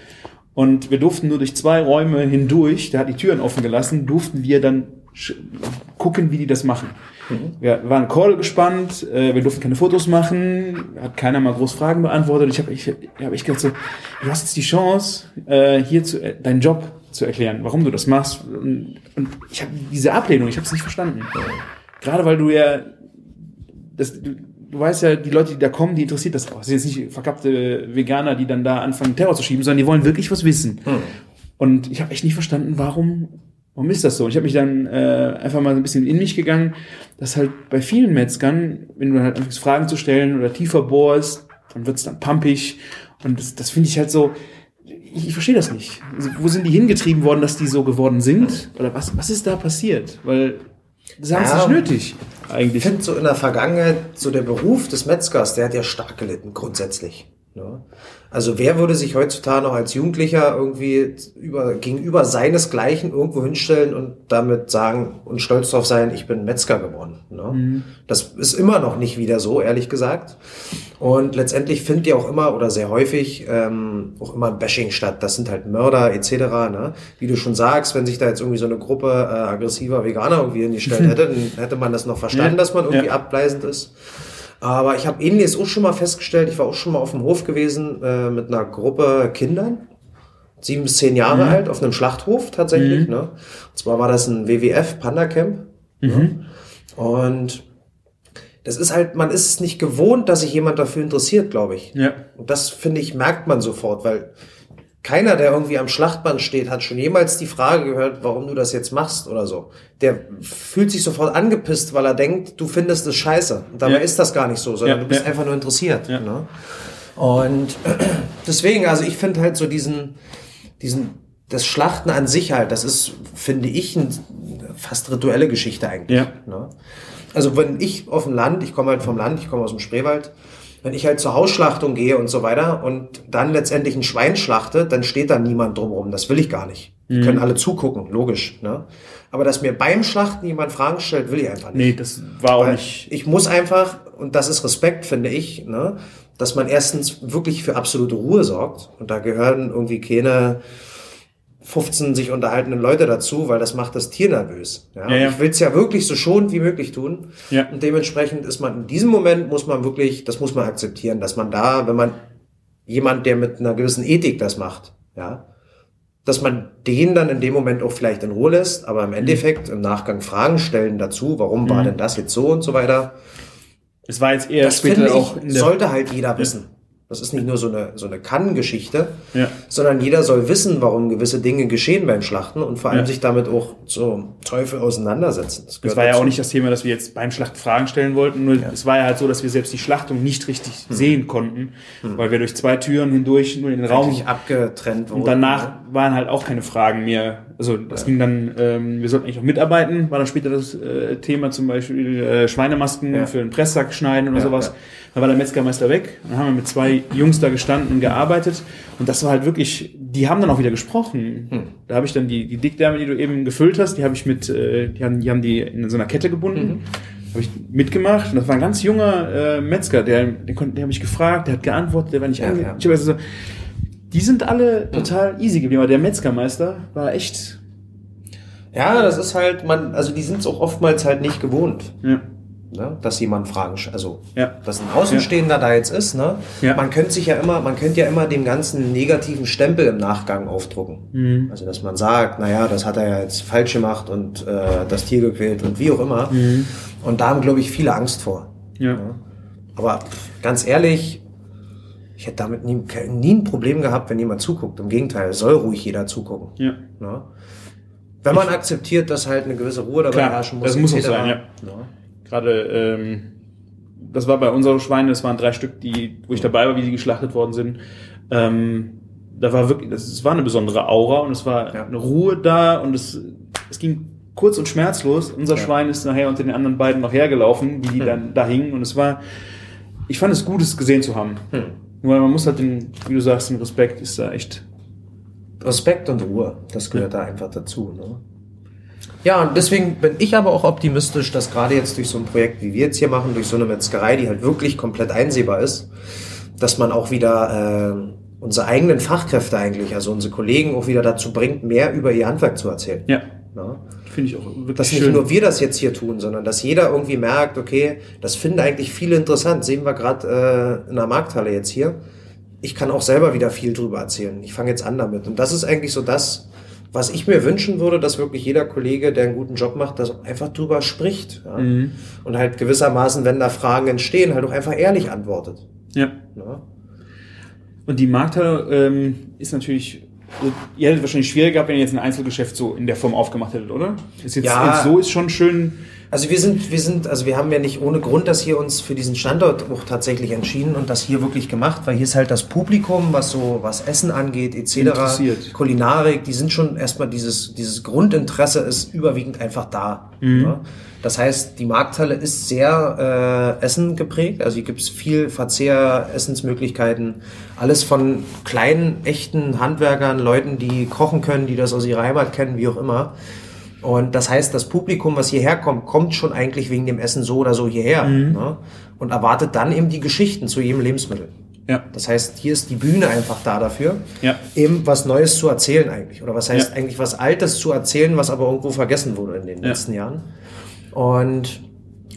Und wir durften nur durch zwei Räume hindurch, der hat die Türen offen gelassen, durften wir dann gucken, wie die das machen. Wir waren Call gespannt, äh, wir durften keine Fotos machen, hat keiner mal groß Fragen beantwortet. Ich habe ich, hab ich gedacht so, du hast jetzt die Chance, äh, hier zu, äh, deinen Job zu erklären, warum du das machst. Und, und ich habe diese Ablehnung, ich habe es nicht verstanden. Gerade weil du ja, das, du, du weißt ja, die Leute, die da kommen, die interessiert das auch. Das sind jetzt nicht verkappte Veganer, die dann da anfangen, Terror zu schieben, sondern die wollen wirklich was wissen. Und ich habe echt nicht verstanden, warum, warum ist das so? Und ich habe mich dann äh, einfach mal so ein bisschen in mich gegangen, dass halt bei vielen Metzgern, wenn du halt anfängst, Fragen zu stellen oder tiefer bohrst, dann wird's dann pumpig. Und das, das finde ich halt so, ich, ich verstehe das nicht. Also, wo sind die hingetrieben worden, dass die so geworden sind? Oder was, was ist da passiert? Weil das haben sie Ja. nicht nötig, Ich eigentlich. finde so in der Vergangenheit, so der Beruf des Metzgers, der hat ja stark gelitten, grundsätzlich. Ne? Also wer würde sich heutzutage noch als Jugendlicher irgendwie über, gegenüber seinesgleichen irgendwo hinstellen und damit sagen und stolz drauf sein, ich bin Metzger geworden. Ne? Das ist immer noch nicht wieder so, ehrlich gesagt. Und letztendlich findet ja auch immer oder sehr häufig ähm, auch immer ein Bashing statt. Das sind halt Mörder etc. Ne? Wie du schon sagst, wenn sich da jetzt irgendwie so eine Gruppe äh, aggressiver Veganer irgendwie hingestellt hätte, dann hätte man das noch verstanden, Ja. dass man irgendwie Ja. abweisend ist. Aber ich habe ähnliches auch schon mal festgestellt. Ich war auch schon mal auf dem Hof gewesen äh, mit einer Gruppe Kindern, sieben bis zehn Jahre alt, auf einem Schlachthof tatsächlich. Ne? Und zwar war das ein WWF Panda Camp. Ne? Und das ist halt, man ist es nicht gewohnt, dass sich jemand dafür interessiert, glaube ich. Ja. Und das, finde ich, merkt man sofort, weil keiner, der irgendwie am Schlachtband steht, hat schon jemals die Frage gehört, warum du das jetzt machst oder so. Der fühlt sich sofort angepisst, weil er denkt, du findest es scheiße. Und dabei Ja. ist das gar nicht so, sondern Ja, du bist ja. einfach nur interessiert. Ne? Und deswegen, also ich finde halt so diesen, diesen, das Schlachten an sich halt, das ist, finde ich, eine fast rituelle Geschichte eigentlich. Ne? Also wenn ich auf dem Land, ich komme halt vom Land, ich komme aus dem Spreewald, wenn ich halt zur Hausschlachtung gehe und so weiter und dann letztendlich ein Schwein schlachte, dann steht da niemand drumherum. Das will ich gar nicht. Die können alle zugucken, logisch. Ne? Aber dass mir beim Schlachten jemand Fragen stellt, will ich einfach nicht. Nee, das war auch Weil nicht. Ich muss einfach, und das ist Respekt, finde ich, ne, dass man erstens wirklich für absolute Ruhe sorgt. Und da gehören irgendwie keine 15 sich unterhaltenden Leute dazu, weil das macht das Tier nervös. Ja? Ja, ja. Ich will es ja wirklich so schonend wie möglich tun. Ja. Und dementsprechend ist man in diesem Moment, muss man wirklich, das muss man akzeptieren, dass man da, wenn man jemand, der mit einer gewissen Ethik das macht, ja, dass man den dann in dem Moment auch vielleicht in Ruhe lässt, aber im Endeffekt im Nachgang Fragen stellen dazu, warum war denn das jetzt so und so weiter. Es war jetzt eher Das später finde ich, auch sollte halt jeder wissen. Das ist nicht nur so eine, so eine Kann-Geschichte, Ja. sondern jeder soll wissen, warum gewisse Dinge geschehen beim Schlachten und vor allem Ja. sich damit auch zum Teufel auseinandersetzen. Das gehört war ja dazu. auch nicht das Thema, dass wir jetzt beim Schlachten Fragen stellen wollten. Nur es war ja halt so, dass wir selbst die Schlachtung nicht richtig Hm. sehen konnten, weil wir durch zwei Türen hindurch nur in den Raum Eigentlich abgetrennt wurden. Und danach waren halt auch keine Fragen mehr. Also das ging dann, ähm, wir sollten eigentlich auch mitarbeiten, war dann später das äh, Thema zum Beispiel äh, Schweinemasken Ja. für den Presssack schneiden oder Ja, sowas. ja. Dann war der Metzgermeister weg. Dann haben wir mit zwei Jungs da gestanden und gearbeitet. Und das war halt wirklich, die haben dann auch wieder gesprochen. Hm. Da habe ich dann die, die Dickdärme, die du eben gefüllt hast, die habe ich mit, äh, die, haben, die haben die in so einer Kette gebunden. Mhm. Habe ich mitgemacht und das war ein ganz junger äh, Metzger, der, den, konnte- den habe ich gefragt, der hat geantwortet, der war nicht Ja, ange ja. Ich hab also so, die sind alle total easy geblieben, aber der Metzgermeister war echt. Ja, das ist halt, man, also die sind es auch oftmals halt nicht gewohnt. Ja. Ne, dass jemand Fragen, also Ja. dass ein Außenstehender da jetzt ist, ne? Ja. Man könnte sich ja immer, man könnte ja immer dem ganzen negativen Stempel im Nachgang aufdrucken. Mhm. Also dass man sagt, naja, das hat er ja jetzt falsch gemacht und äh, das Tier gequält und wie auch immer. Und da haben, glaube ich, viele Angst vor. Ja. Aber pff, ganz ehrlich, ich hätte damit nie, nie ein Problem gehabt, wenn jemand zuguckt. Im Gegenteil, soll ruhig jeder zugucken. Ja. Ne? Wenn man akzeptiert, dass halt eine gewisse Ruhe dabei Klar, herrschen muss. das muss auch sein, ja. Ne? Gerade, ähm, das war bei unseren Schweinen, das waren drei Stück, die, wo ich dabei war, wie die geschlachtet worden sind. Ähm, da war wirklich, das, es war eine besondere Aura und es war Ja. eine Ruhe da und es, es ging kurz und schmerzlos. Unser Ja. Schwein ist nachher unter den anderen beiden noch hergelaufen, wie die Hm. dann da hingen und es war, ich fand es gut, es gesehen zu haben. Hm. Nur man muss halt den, wie du sagst, den Respekt ist da echt. Respekt und Ruhe, das gehört da einfach dazu. Ne? Ja, und deswegen bin ich aber auch optimistisch, dass gerade jetzt durch so ein Projekt, wie wir jetzt hier machen, durch so eine Metzgerei, die halt wirklich komplett einsehbar ist, dass man auch wieder äh, unsere eigenen Fachkräfte eigentlich, also unsere Kollegen auch wieder dazu bringt, mehr über ihr Handwerk zu erzählen. Ja, Ne? finde ich auch wirklich Dass nicht schön. nur wir das jetzt hier tun, sondern dass jeder irgendwie merkt, okay, das finden eigentlich viele interessant. Sehen wir gerade äh, in der Markthalle jetzt hier. Ich kann auch selber wieder viel drüber erzählen. Ich fange jetzt an damit. Und das ist eigentlich so das, was ich mir wünschen würde, dass wirklich jeder Kollege, der einen guten Job macht, das einfach drüber spricht. Ja? Mhm. Und halt gewissermaßen, wenn da Fragen entstehen, halt auch einfach ehrlich antwortet. Ja. Ne? Und die Markthalle ähm, ist natürlich, also, ihr hättet wahrscheinlich schwieriger gehabt, wenn ihr jetzt ein Einzelgeschäft so in der Form aufgemacht hättet, oder? Ist jetzt, Ja. jetzt so ist schon schön. Also wir sind, wir sind, also wir haben ja nicht ohne Grund das hier uns für diesen Standort auch tatsächlich entschieden und das hier wirklich gemacht, weil hier ist halt das Publikum, was so, was Essen angeht, etc. Interessiert. Kulinarik, die sind schon erstmal dieses, dieses Grundinteresse ist überwiegend einfach da. Ja? Das heißt, die Markthalle ist sehr äh, Essen geprägt, also hier gibt's viel Verzehr, Essensmöglichkeiten, alles von kleinen, echten Handwerkern, Leuten, die kochen können, die das aus ihrer Heimat kennen, wie auch immer. Und das heißt, das Publikum, was hierher kommt, kommt schon eigentlich wegen dem Essen so oder so hierher ne? und erwartet dann eben die Geschichten zu jedem Lebensmittel. Ja. Das heißt, hier ist die Bühne einfach da dafür, Ja. eben was Neues zu erzählen eigentlich. Oder was heißt Ja. eigentlich was Altes zu erzählen, was aber irgendwo vergessen wurde in den letzten Jahren. Und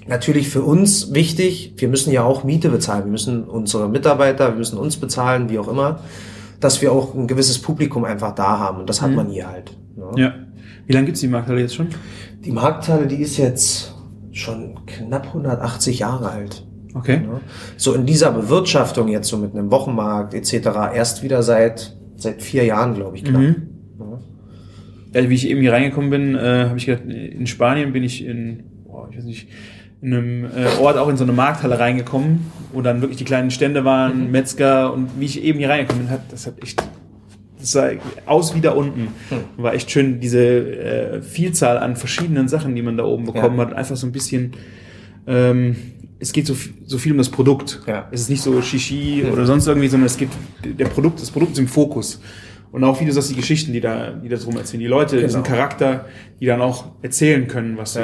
natürlich für uns wichtig, wir müssen ja auch Miete bezahlen. Wir müssen unsere Mitarbeiter, wir müssen uns bezahlen, wie auch immer, dass wir auch ein gewisses Publikum einfach da haben. Und das hat man hier halt. Ne? Ja. Wie lange gibt's die Markthalle jetzt schon? Die Markthalle, die ist jetzt schon knapp 180 Jahre alt. Okay. So in dieser Bewirtschaftung jetzt so mit einem Wochenmarkt etc. erst wieder seit seit vier Jahren, glaube ich, knapp. Mhm. Ja, wie ich eben hier reingekommen bin, äh, habe ich gedacht, in Spanien bin ich in, boah, ich weiß nicht, in einem äh, Ort auch in so eine Markthalle reingekommen, wo dann wirklich die kleinen Stände waren, Mhm. Metzger und wie ich eben hier reingekommen bin, hat das hat echt sah aus wie da unten. Hm. War echt schön, diese äh, Vielzahl an verschiedenen Sachen, die man da oben bekommen Ja. hat. Einfach so ein bisschen, ähm, es geht so, so viel um das Produkt. Ja. Es ist nicht so Shishi oder sonst irgendwie, sondern es geht, der Produkt, das Produkt ist im Fokus. Und auch wie du sagst, die Geschichten, die da, die da drum erzählen. Die Leute, Genau. diesen Charakter, die dann auch erzählen können, was sie.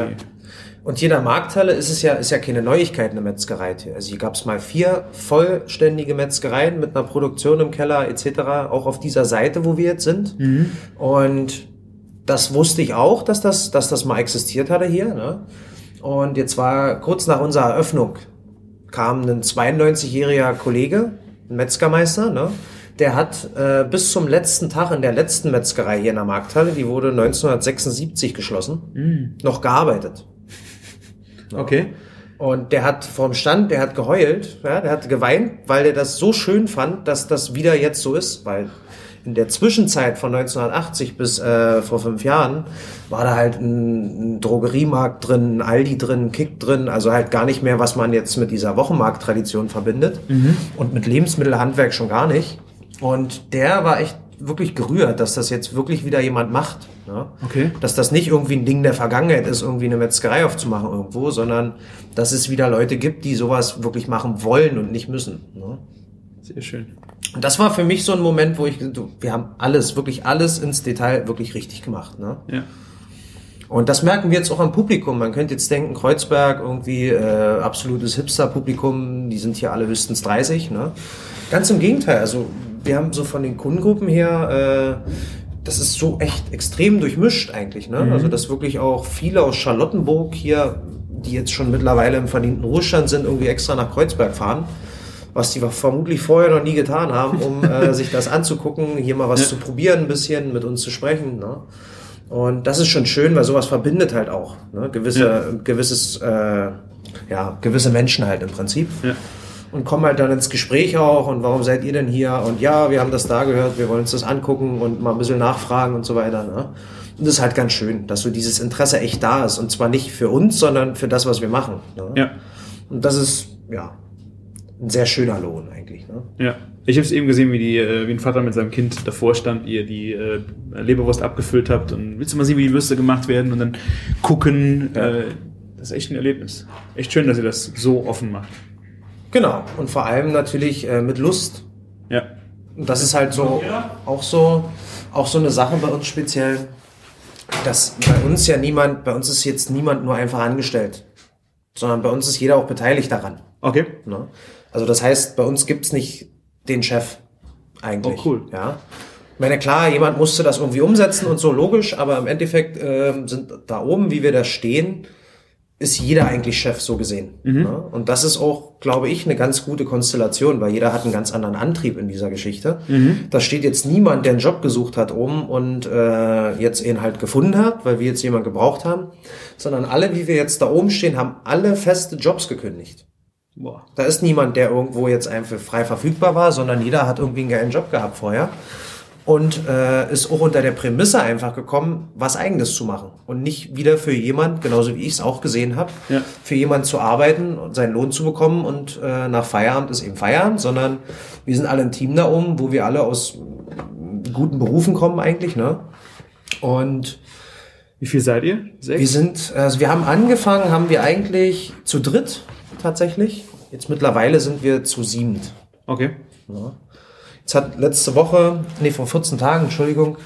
Und hier in der Markthalle ist es ja, ist ja keine Neuigkeit, eine Metzgerei. hier. Also hier gab es mal vier vollständige Metzgereien mit einer Produktion im Keller etc., auch auf dieser Seite, wo wir jetzt sind. Und das wusste ich auch, dass das, dass das mal existiert hatte hier. Ne? Und jetzt war kurz nach unserer Eröffnung kam ein 92-jähriger Kollege, ein Metzgermeister, ne? der hat äh, bis zum letzten Tag in der letzten Metzgerei hier in der Markthalle, die wurde 1976 geschlossen, noch gearbeitet. Okay. Und der hat vorm Stand, der hat geheult, ja, der hat geweint, weil der das so schön fand, dass das wieder jetzt so ist, weil in der Zwischenzeit von 1980 bis äh, vor fünf Jahren war da halt ein, ein Drogeriemarkt drin, ein Aldi drin, ein Kick drin, also halt gar nicht mehr, was man jetzt mit dieser Wochenmarkttradition verbindet und mit Lebensmittelhandwerk schon gar nicht. Und der war echt wirklich gerührt, dass das jetzt wirklich wieder jemand macht. Ne? Okay. Dass das nicht irgendwie ein Ding der Vergangenheit ist, irgendwie eine Metzgerei aufzumachen irgendwo, sondern dass es wieder Leute gibt, die sowas wirklich machen wollen und nicht müssen. Ne? Sehr schön. Und das war für mich so ein Moment, wo ich, du, wir haben alles, wirklich alles ins Detail wirklich richtig gemacht. Ne? Ja. Und das merken wir jetzt auch am Publikum. Man könnte jetzt denken, Kreuzberg, irgendwie äh, absolutes Hipster-Publikum, die sind hier alle höchstens 30. Ne? Ganz im Gegenteil. Also wir haben so von den Kundengruppen her, äh, das ist so echt extrem durchmischt eigentlich. Ne? Also dass wirklich auch viele aus Charlottenburg hier, die jetzt schon mittlerweile im verdienten Ruhestand sind, irgendwie extra nach Kreuzberg fahren. Was die vermutlich vorher noch nie getan haben, um äh, sich das anzugucken, hier mal was zu probieren, ein bisschen mit uns zu sprechen. Ne? Und das ist schon schön, weil sowas verbindet halt auch. Ne? Gewisse, Ja. gewisses, äh, ja, gewisse Menschen halt im Prinzip. Ja. Und kommen halt dann ins Gespräch auch und warum seid ihr denn hier? Und ja, wir haben das da gehört, wir wollen uns das angucken und mal ein bisschen nachfragen und so weiter. Ne? Und das ist halt ganz schön, dass so dieses Interesse echt da ist. Und zwar nicht für uns, sondern für das, was wir machen. Ne? Ja. Und das ist, ja, ein sehr schöner Lohn eigentlich. Ne? Ja. Ich habe es eben gesehen, wie, die, äh, wie ein Vater mit seinem Kind davor stand, ihr die äh, Leberwurst abgefüllt habt und willst du mal sehen, wie die Würste gemacht werden und dann gucken. Ja. Äh, das ist echt ein Erlebnis. Echt schön, dass ihr das so offen macht. Genau. Und vor allem natürlich äh, mit Lust. Ja. Und das ist halt so auch so auch so eine Sache bei uns speziell, dass bei uns ja niemand, bei uns ist jetzt niemand nur einfach angestellt, sondern bei uns ist jeder auch beteiligt daran. Okay. Ne? Also das heißt, bei uns gibt's nicht den Chef eigentlich. Oh, cool. Ja. Ich meine, klar, jemand musste das irgendwie umsetzen und so logisch, aber im Endeffekt ähm, sind da oben, wie wir da stehen, ist jeder eigentlich Chef so gesehen. Ne? Und das ist auch, glaube ich, eine ganz gute Konstellation, weil jeder hat einen ganz anderen Antrieb in dieser Geschichte. Da steht jetzt niemand, der einen Job gesucht hat oben und äh, jetzt ihn halt gefunden hat, weil wir jetzt jemanden gebraucht haben, sondern alle, wie wir jetzt da oben stehen, haben alle feste Jobs gekündigt. Boah. Da ist niemand, der irgendwo jetzt einfach frei verfügbar war, sondern jeder hat irgendwie einen geilen Job gehabt vorher und äh, ist auch unter der Prämisse einfach gekommen, was Eigenes zu machen und nicht wieder für jemand, genauso wie ich es auch gesehen habe, Ja. für jemand zu arbeiten und seinen Lohn zu bekommen und äh, nach Feierabend ist eben Feierabend, sondern wir sind alle ein Team da oben, wo wir alle aus guten Berufen kommen eigentlich, ne? Und Wie viel seid ihr? Sechs? wir sind, also wir haben angefangen, haben wir eigentlich zu dritt tatsächlich. Jetzt mittlerweile sind wir zu siebend. Okay. Jetzt hat letzte Woche, nee, vor 14 Tagen, Entschuldigung,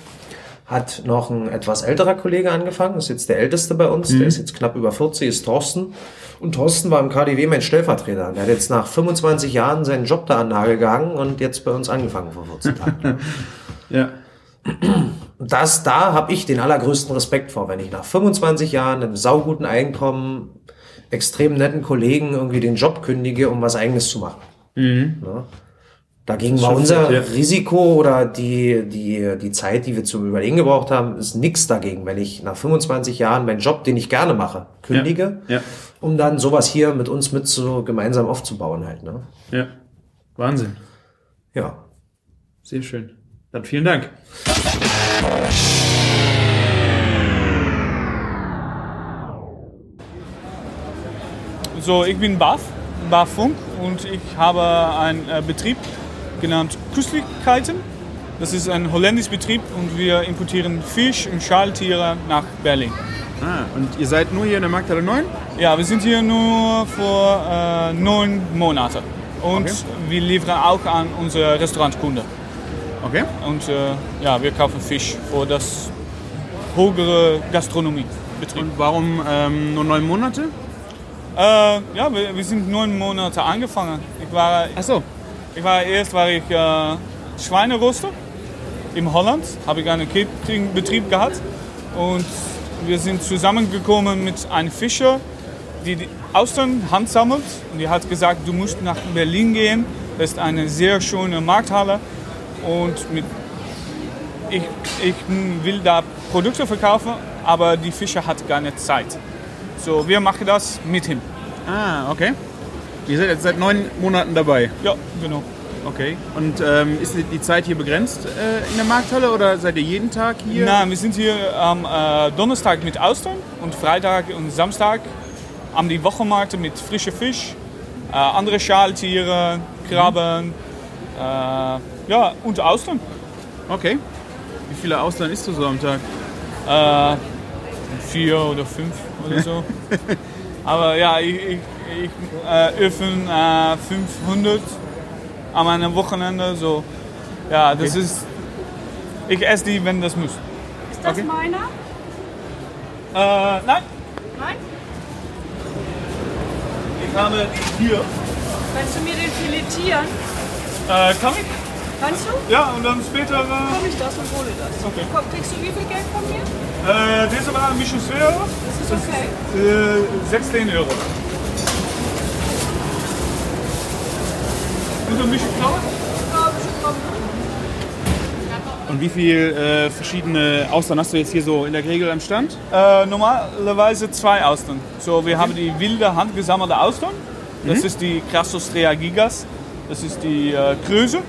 hat noch ein etwas älterer Kollege angefangen. Das ist jetzt der älteste bei uns. Der ist jetzt knapp über 40, ist Thorsten. Und Thorsten war im KDW mein Stellvertreter. Der hat jetzt nach 25 Jahren seinen Job da an Nagel gegangen und jetzt bei uns angefangen vor 14 Tagen. Ja. Das, da habe ich den allergrößten Respekt vor, wenn ich nach 25 Jahren einem sauguten Einkommen, extrem netten Kollegen irgendwie den Job kündige, um was Eigenes zu machen. Mhm. Ne? Dagegen war unser sehr- Risiko oder die, die, die Zeit, die wir zum Überlegen gebraucht haben, ist nichts dagegen, wenn ich nach 25 Jahren meinen Job, den ich gerne mache, kündige, Ja. um dann sowas hier mit uns mit so gemeinsam aufzubauen halt. Ne? Ja. Wahnsinn. Ja. Sehr schön. Dann vielen Dank. So, ich bin Baf, Baf Funk und ich habe einen äh, Betrieb genannt Köstlichkeiten. Das ist ein holländischer Betrieb und wir importieren Fisch und Schaltiere nach Berlin. Ah, und ihr seid nur hier in der Markthalle 9? Ja, wir sind hier nur für äh, neun Monate und Okay. wir liefern auch an unsere Restaurantkunden. Okay. Und äh, ja, wir kaufen Fisch für das höhere Gastronomiebetrieb. Und warum ähm, nur neun Monate? Äh, ja, wir, wir sind neun Monate angefangen. Ich war, Achso. Ich war erst war ich äh, Schweineröster in Holland, habe ich einen Cateringbetrieb gehabt und wir sind zusammengekommen mit einem Fischer, die die Austern handsammelt und die hat gesagt, du musst nach Berlin gehen. Das ist eine sehr schöne Markthalle und mit ich, ich will da Produkte verkaufen, aber die Fischer hat gar nicht Zeit. So, wir machen das mit ihm. Ah, okay. Ihr seid jetzt seit neun Monaten dabei. Ja, genau. Okay. Und ähm, ist die- Zeit hier begrenzt äh, in der Markthalle oder seid ihr jeden Tag hier? Nein, wir sind hier am äh, Donnerstag mit Austern und Freitag und Samstag am die Wochenmärkte mit frischem Fisch, äh, andere Schaltiere, Krabben, äh, ja, und Austern. Okay. Wie viele Ausland isst du so am Tag? Äh, vier oder fünf oder so. Aber ja, ich, ich, ich äh, öffne äh, 500 an einem Wochenende. So. Ja, das ist. Ich esse die, wenn das muss. Ist das meiner? Äh, nein, Nein? ich habe hier. Kannst du mir den filetieren? Äh, kann ich? Kannst du? Ja, und dann später. Äh, Komm ich das und hole das. Okay. Komm, kriegst du wie viel Geld von mir? äh, deze war ein bisschen schwer. Das ist okay. Äh, 16 Euro. Bisschen kommen. Und wie viele äh, verschiedene Austern hast du jetzt hier so in der Regel am Stand? Äh, normalerweise zwei Austern. So, wir haben die wilde handgesammelte Austern. Das ist die Crassostrea gigas. Das ist die äh, Kröse.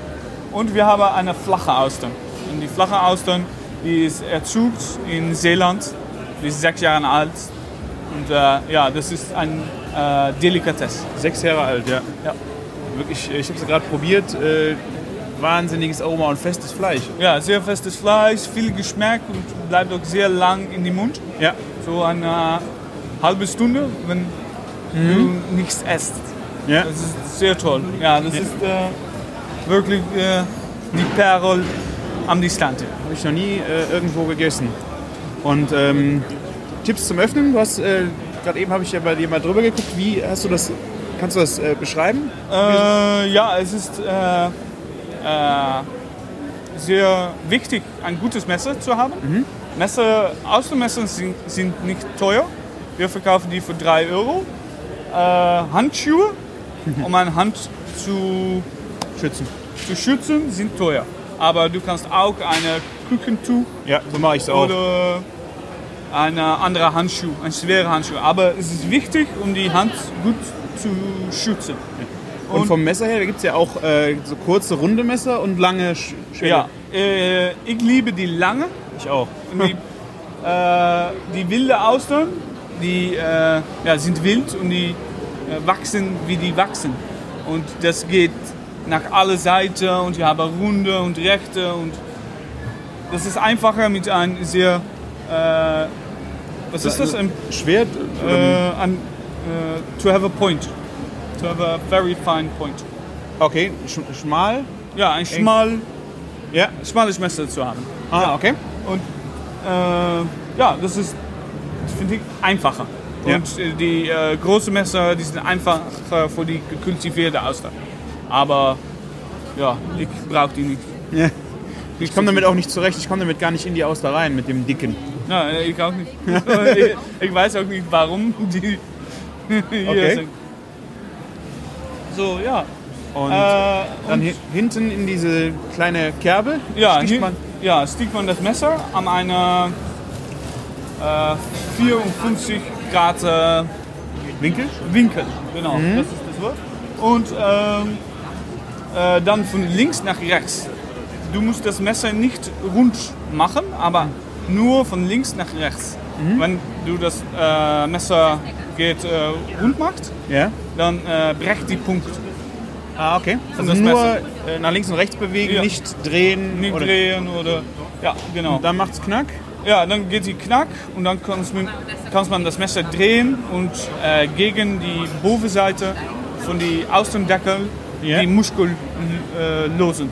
Und wir haben eine flache Austern. Und die flache Austern, die ist erzugt in Seeland. Die ist sechs Jahre alt. Und äh, ja, das ist ein äh, Delikatesse. Sechs Jahre alt, ja. Ja. Wirklich, ich habe es gerade probiert. Äh, wahnsinniges Aroma und festes Fleisch. Ja, sehr festes Fleisch, viel Geschmack und bleibt auch sehr lang in den Mund. Ja. So eine halbe Stunde, wenn du nichts esst. Ja. Das ist sehr toll. Ja, das ist äh, wirklich äh, die Perle am Distante. Habe ich noch nie äh, irgendwo gegessen. Und ähm, Tipps zum Öffnen? Du hast äh, gerade eben habe ich ja bei dir mal drüber geguckt. Wie hast du das? Kannst du das äh, beschreiben? Äh, ja, es ist äh, äh, sehr wichtig, ein gutes Messer zu haben. Messer, Außenmesser sind, sind nicht teuer. Wir verkaufen die für 3 Euro. Äh, Handschuhe, um eine Hand zu, Schützen. zu schützen, sind teuer. Aber du kannst auch eine Küchentuch Ja, so mache ich es auch. oder eine andere Handschuh, ein schwerer Handschuh. Aber es ist wichtig, um die Hand gut zu schützen. Und vom Messer her, da gibt es ja auch äh, so kurze, runde Messer und lange Sch Schwere. Ja, äh, ich liebe die lange. Ich auch. Und die, äh, die wilde Austern, die äh, ja, sind wild und die äh, wachsen, wie die wachsen. Und das geht nach alle Seiten und die haben runde und rechte und das ist einfacher mit einem sehr, äh, was ist das? Ein, Schwert? äh, ein, äh, to have a point. To have a very fine point. okay, sch schmal. Ja, ein schmal, Ja. schmales Messer zu haben. Ah, okay. Und äh, ja, das ist, finde ich, einfacher. Ja. Und äh, die äh, großen Messer, die sind einfacher für die kultivierte Austern. Aber ja, ich brauche die nicht. Ja. Ich komme damit auch nicht zurecht. Ich komme damit gar nicht in die Auster rein mit dem dicken. Ja, ich auch nicht. ich, ich weiß auch nicht, warum die Okay. So, ja. Und Äh, dann und- hi hinten in diese kleine Kerbe Ja, sticht man. ja, sticht man das Messer an einer äh, 54 Grad äh, Winkel. Winkel. Genau, Mhm. das ist das Wort. Und ähm, äh, dann von links nach rechts. Du musst das Messer nicht rund machen, aber nur von links nach rechts. Mhm. Wenn du das äh, Messer geht, äh, rund machst, Ja. dann äh, brecht die Punkt. Ah, okay. Also das nur Messer. äh, nach links und rechts bewegen, Ja. nicht drehen. Nicht oder drehen oder. Ja, genau. Dann macht's knack. Ja, dann geht die knack und dann kannst man, kann man das Messer drehen und äh, gegen die Bovenseite von die Außendeckel Ja. die Muskel äh, losen.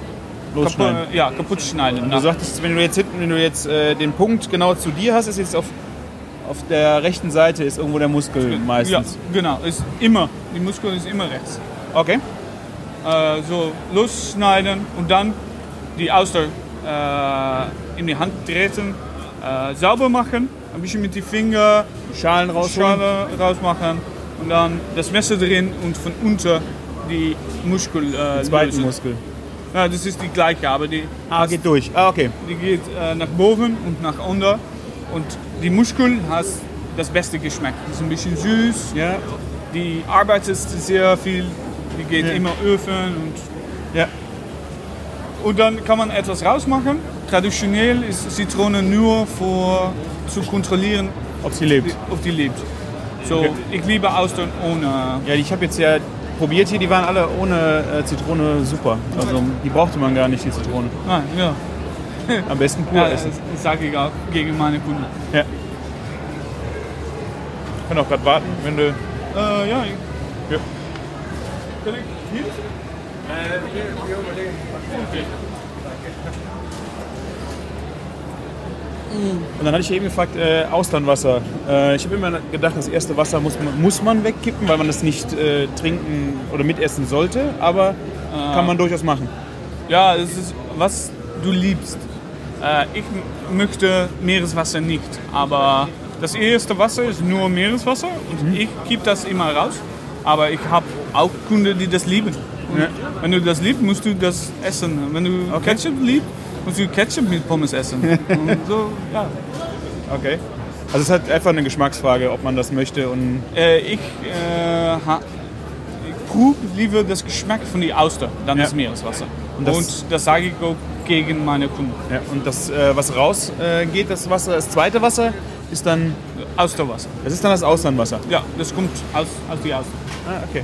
Kapu- ja, kaputt schneiden. Du sagtest, wenn du jetzt hinten, wenn du jetzt äh, den Punkt genau zu dir hast, ist jetzt auf, auf der rechten Seite ist irgendwo der Muskel ja, meistens. genau, ist immer, die Muskel ist immer rechts. Okay. Äh, so losschneiden und dann die Auster äh, in die Hand treten, äh, sauber machen, ein bisschen mit den Fingern, Schalen rausholen. Schale rausmachen und dann das Messer drin und von unten die Muskel äh, Zweiten lösen. Muskel. Ja, das ist die gleiche, aber die, Ah, geht durch. Ah, okay. die geht äh, nach oben und nach unten und die Muskel hat das beste Geschmack. Die ist ein bisschen süß, Ja. die arbeitet sehr viel, die geht Ja. immer öfen und Ja. Und dann kann man etwas rausmachen. Traditionell ist Zitrone nur für zu kontrollieren, Ob sie lebt. ob die lebt. So, ich liebe Austern ohne. Ja, ich habe jetzt ja probiert hier, die waren alle ohne äh, Zitrone super. Also die brauchte man gar nicht, die Zitrone. Ah, ja, Am besten pur ja das, essen. das sage ich auch gegen meine Kunden. Ja. Ich kann auch gerade warten, wenn du. Äh, ja, Ja. kann ich hier? Okay. Und dann hatte ich eben gefragt, äh, Austernwasser. Äh, ich habe immer gedacht, das erste Wasser muss man, muss man wegkippen, weil man das nicht äh, trinken oder mitessen sollte. Aber kann man durchaus machen. Ja, es ist, was du liebst. Äh, ich möchte Meereswasser nicht, aber das erste Wasser ist nur Meereswasser und ich gebe das immer raus. Aber ich habe auch Kunden, die das lieben. Ja. Wenn du das liebst, musst du das essen. Wenn du Okay. Ketchup liebst, musst du Ketchup mit Pommes essen. so, ja. Okay. Also es ist halt einfach eine Geschmacksfrage, ob man das möchte. Und Äh, ich äh, ich probe lieber das Geschmack von der Auster, dann Ja. das Meereswasser. Und Und das- das, sage ich auch gegen meine Kunden. Ja, und das, äh, was raus äh, das Wasser, das zweite Wasser, ist dann, Austerwasser. das ist dann das Austernwasser. Ja, das kommt aus, aus die Auster. Ah, okay.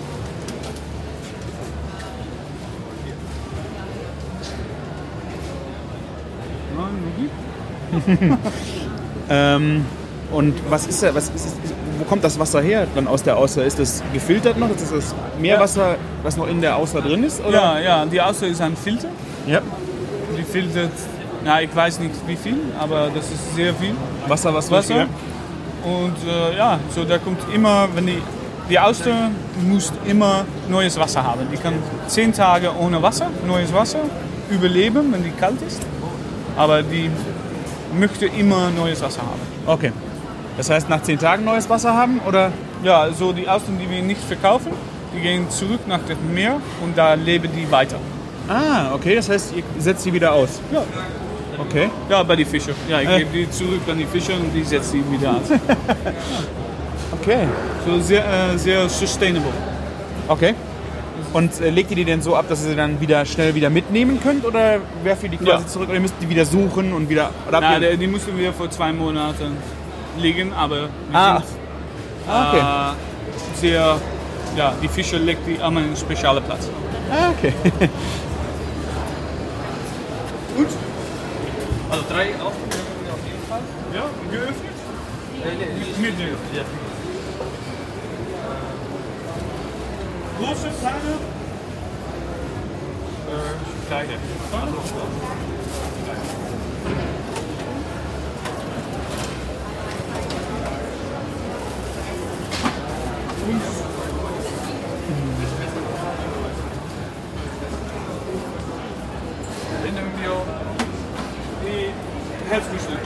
Ähm, und was ist was ist, ist, wo kommt das Wasser her dann aus der Auster? Ist das gefiltert noch? Ist das das Meerwasser, was noch in der Auster drin ist? Oder? Ja, ja, die Auster ist ein Filter. ja. Die filtert, na, ich weiß nicht wie viel, aber das ist sehr viel Wasser, was Wasser. Ja. Und äh, ja, so da kommt immer, wenn die, die Auster muss immer neues Wasser haben. Die kann zehn Tage ohne Wasser, neues Wasser, überleben, wenn die kalt ist. Aber die möchte immer neues Wasser haben. Okay. Das heißt, nach zehn Tagen neues Wasser haben? Oder? Ja, so die Austern, die wir nicht verkaufen, die gehen zurück nach dem Meer und da leben die weiter. Ah, okay. Das heißt, ihr setzt die wieder aus. Ja. Okay. Ja, bei den Fischen. Ja, ich Äh. gebe die zurück an die Fischer und die setze die wieder aus. Okay. so sehr, äh, sehr sustainable. Okay. Und äh, legt ihr die denn so ab, dass ihr sie dann wieder schnell wieder mitnehmen könnt? Oder werft ihr die quasi Ja. zurück? Oder ihr müsst die wieder suchen und wieder. Oder ihr- die, die mussten wir vor zwei Monaten liegen, aber wir Ah. sind ah, okay. äh, sehr, ja, die Fischer legt die an einen speziellen Platz. Ah, okay. Gut. Also drei Aufgaben auf jeden Fall. Ja, geöffnet? Mit, mit geöffnet. Ja. Große, kleine? Äh, kleine. Nehmen wir die Herzfrüchte.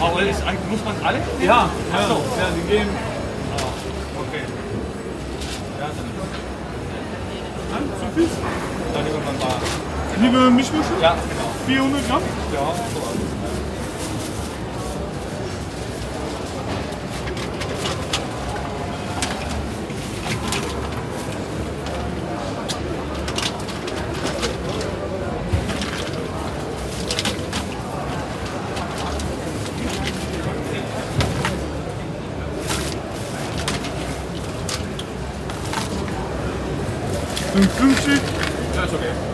Aber ist, eigentlich- muss man alle? Ja, ach so. Ja, die gehen. Okay. Ja, dann, Nein, zu viel. dann nehmen wir mal. Liebe Mischmische? Ja, genau. 400 Gramm? Ja, so. Und 50. Ja, ist okay.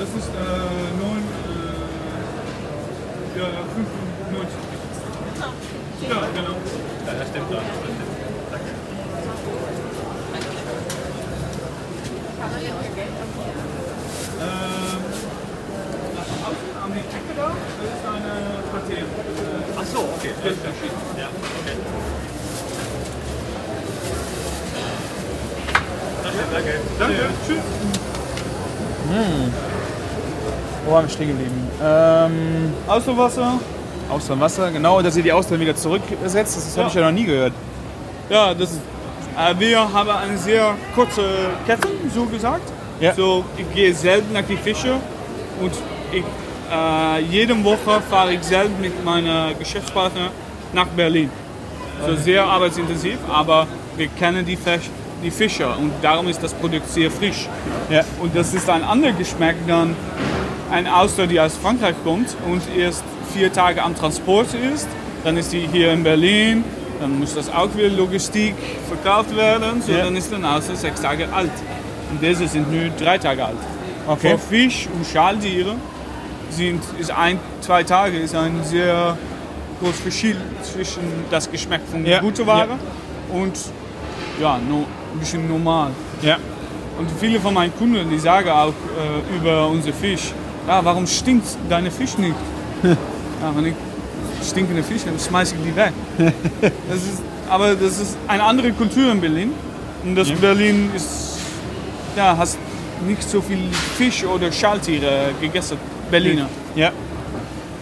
Das ist äh, 9. Äh, ja, 95. Ja, genau. Ja, das stimmt. Ja. Ähm, nach außen an die Ecke da, das ist eine Quartier. Ach so. Das okay. Danke, danke. Danke, tschüss. Wo waren wir stehen geblieben? Ähm, Außerwasser. Austernwasser, genau, dass ihr die Austern wieder zurücksetzt, das habe Ja. ich ja noch nie gehört. Ja, das ist, äh, wir haben eine sehr kurze Kette, so gesagt. Ja. So, ich gehe selten nach die Fische und ich, äh, jede Woche fahre ich selten mit meiner Geschäftspartner nach Berlin. So sehr arbeitsintensiv, aber wir kennen die, Fisch, die Fische und darum ist das Produkt sehr frisch. Ja. Und das ist ein anderer Geschmack dann ein Auster, die aus Frankreich kommt und erst vier Tage am Transport ist. Dann ist die hier in Berlin, dann muss das auch wieder Logistik verkauft werden. So, Ja. Dann ist ein Auster sechs Tage alt. Und diese sind nur drei Tage alt. Okay. Für Fisch und Schaltiere sind, ist ein, zwei Tage ist ein sehr großes Verschil zwischen das Geschmack von Ja. guter Ware und ja, no, ein bisschen normal. Ja. Und viele von meinen Kunden, die sagen auch äh, über unser Fisch, ja, warum stinkt deine Fisch nicht? ja, wenn ich stinkende Fisch habe, schmeiße ich die weg. das ist, aber das ist eine andere Kultur in Berlin. Und das Berlin ist, ja, hast nicht so viel Fisch oder Schaltiere gegessen. Berliner. Ja.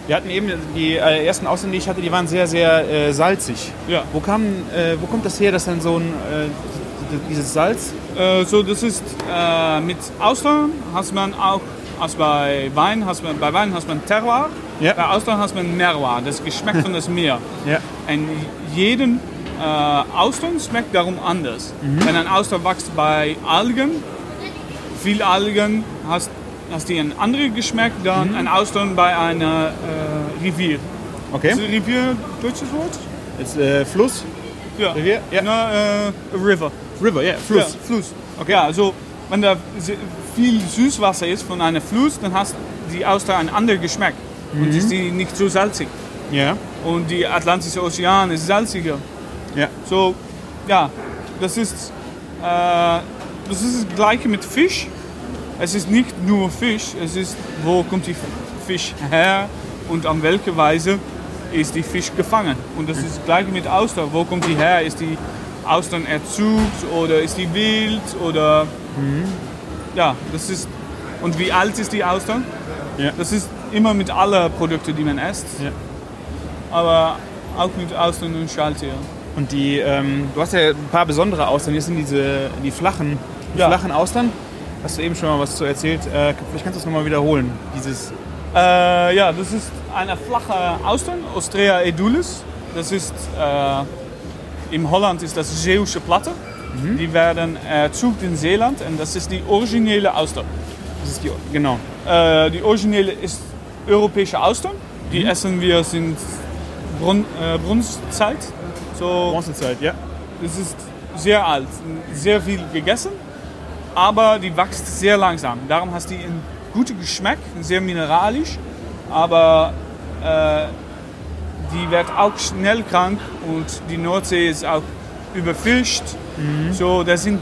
Wir hatten eben die äh, ersten Ausländer, die ich hatte, die waren sehr, sehr äh, salzig. Ja. Wo, kam, äh, wo kommt das her, dass dann so ein, äh, dieses Salz? Äh, so, das ist äh, mit Austern hast man auch, als bei Wein hast man, bei Wein hast man Terroir, Ja. bei Austern hast man Merroir, das Geschmack von das Meer. Ja. Und jeden äh, Austern schmeckt darum anders. Wenn ein Auster wächst bei Algen, viel Algen, hast, hast die einen anderen Geschmack dann ein Austern bei einer äh, Rivier. Okay. Ist Rivier deutsches Wort? Ist, äh, Fluss? Ja. Rivier? Ja. Na, äh, River. River, ja, Fluss. Ja, Fluss. Okay. Ja, also wenn da viel Süßwasser ist von einem Fluss, dann hast die Auster einen anderen Geschmack. Und ist die nicht so salzig. Ja. Und die Atlantische Ozean ist salziger. Ja. So, ja, das ist, äh, das ist das Gleiche mit Fisch. Es ist nicht nur Fisch, es ist, wo kommt die Fisch her und an welche Weise ist die Fisch gefangen. Und das ist das Gleiche mit Austern. Wo kommt die her? Ist die Austern erzugt oder ist die wild oder ja, das ist und wie alt ist die Austern? Ja. Das ist immer mit allen Produkten, die man isst. Ja. Aber auch mit Austern und Schaltieren. Und die, ähm, du hast ja ein paar besondere Austern. Hier sind diese, die flachen, die Ja. flachen Austern. Hast du eben schon mal was zu erzählt? Äh, vielleicht kannst du es nochmal wiederholen. Dieses, Äh, ja, das ist eine flache Austern, Ostrea edulis. Das ist, äh, in Holland ist das Zeeuwse Platte. Die werden erzogen in Zeeland und das ist die originelle Auster. das ist die, genau. Äh, die originelle ist europäische Austern. Die essen wir sind Brun äh, Brunszeit. So, Bronzezeit, ja. das ist sehr alt, sehr viel gegessen, aber die wächst sehr langsam. Darum hast die einen guten Geschmack, sehr mineralisch, aber äh, die wird auch schnell krank und die Nordsee ist auch überfischt. So, da sind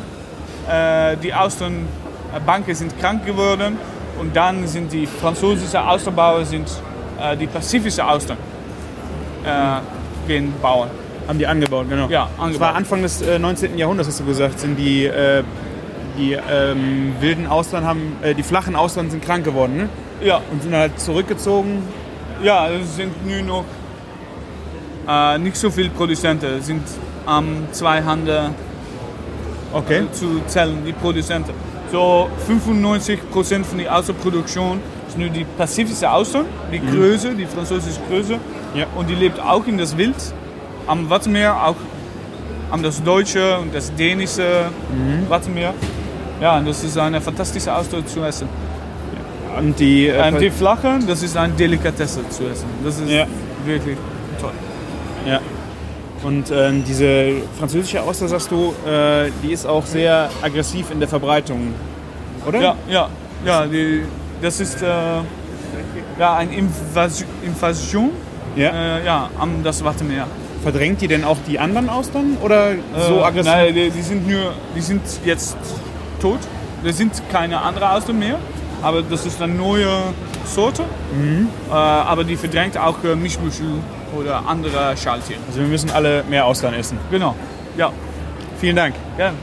äh, die Austernbanken sind krank geworden und dann sind die französischen Austerbauer sind äh, die pazifische Austern äh, gehen bauen. Haben die angebaut, genau. Ja, Das war angebaut. Anfang des äh, 19. Jahrhunderts, hast du gesagt, sind die, äh, die ähm, wilden Austern haben, äh, die flachen Austern sind krank geworden, ne? Ja, Und sind halt zurückgezogen. ja, es sind nur noch äh, nicht so viele Produzenten. Es sind am zwei Hände Okay. zu zählen, die Produzenten. So 95% von der Austerproduktion ist nur die pazifische Austern, die Größe, die französische Größe. Ja. Und die lebt auch in das Wild, am Wattenmeer, auch am das deutsche und das dänische Wattenmeer. Ja, und das ist eine fantastische Auster zu essen. Und die, äh, Und die flache, das ist eine Delikatesse zu essen. Das ist Ja. wirklich toll. Ja. Und ähm, diese französische Auster, sagst du, äh, die ist auch sehr aggressiv in der Verbreitung, oder? Ja, ja, ja, die, das ist äh, ja, eine Invas Invasion Ja. äh, ja, am das Wattenmeer. Verdrängt die denn auch die anderen Austern oder so Äh, aggressiv? Nein, die, die sind nur, die sind jetzt tot. Es sind keine andere Austern mehr, aber das ist eine neue Sorte. Mhm. Äh, aber die verdrängt auch äh, Mischmuschel oder andere Schaltiere. Also wir müssen alle mehr Austern essen. Genau, ja, Vielen Dank. gerne.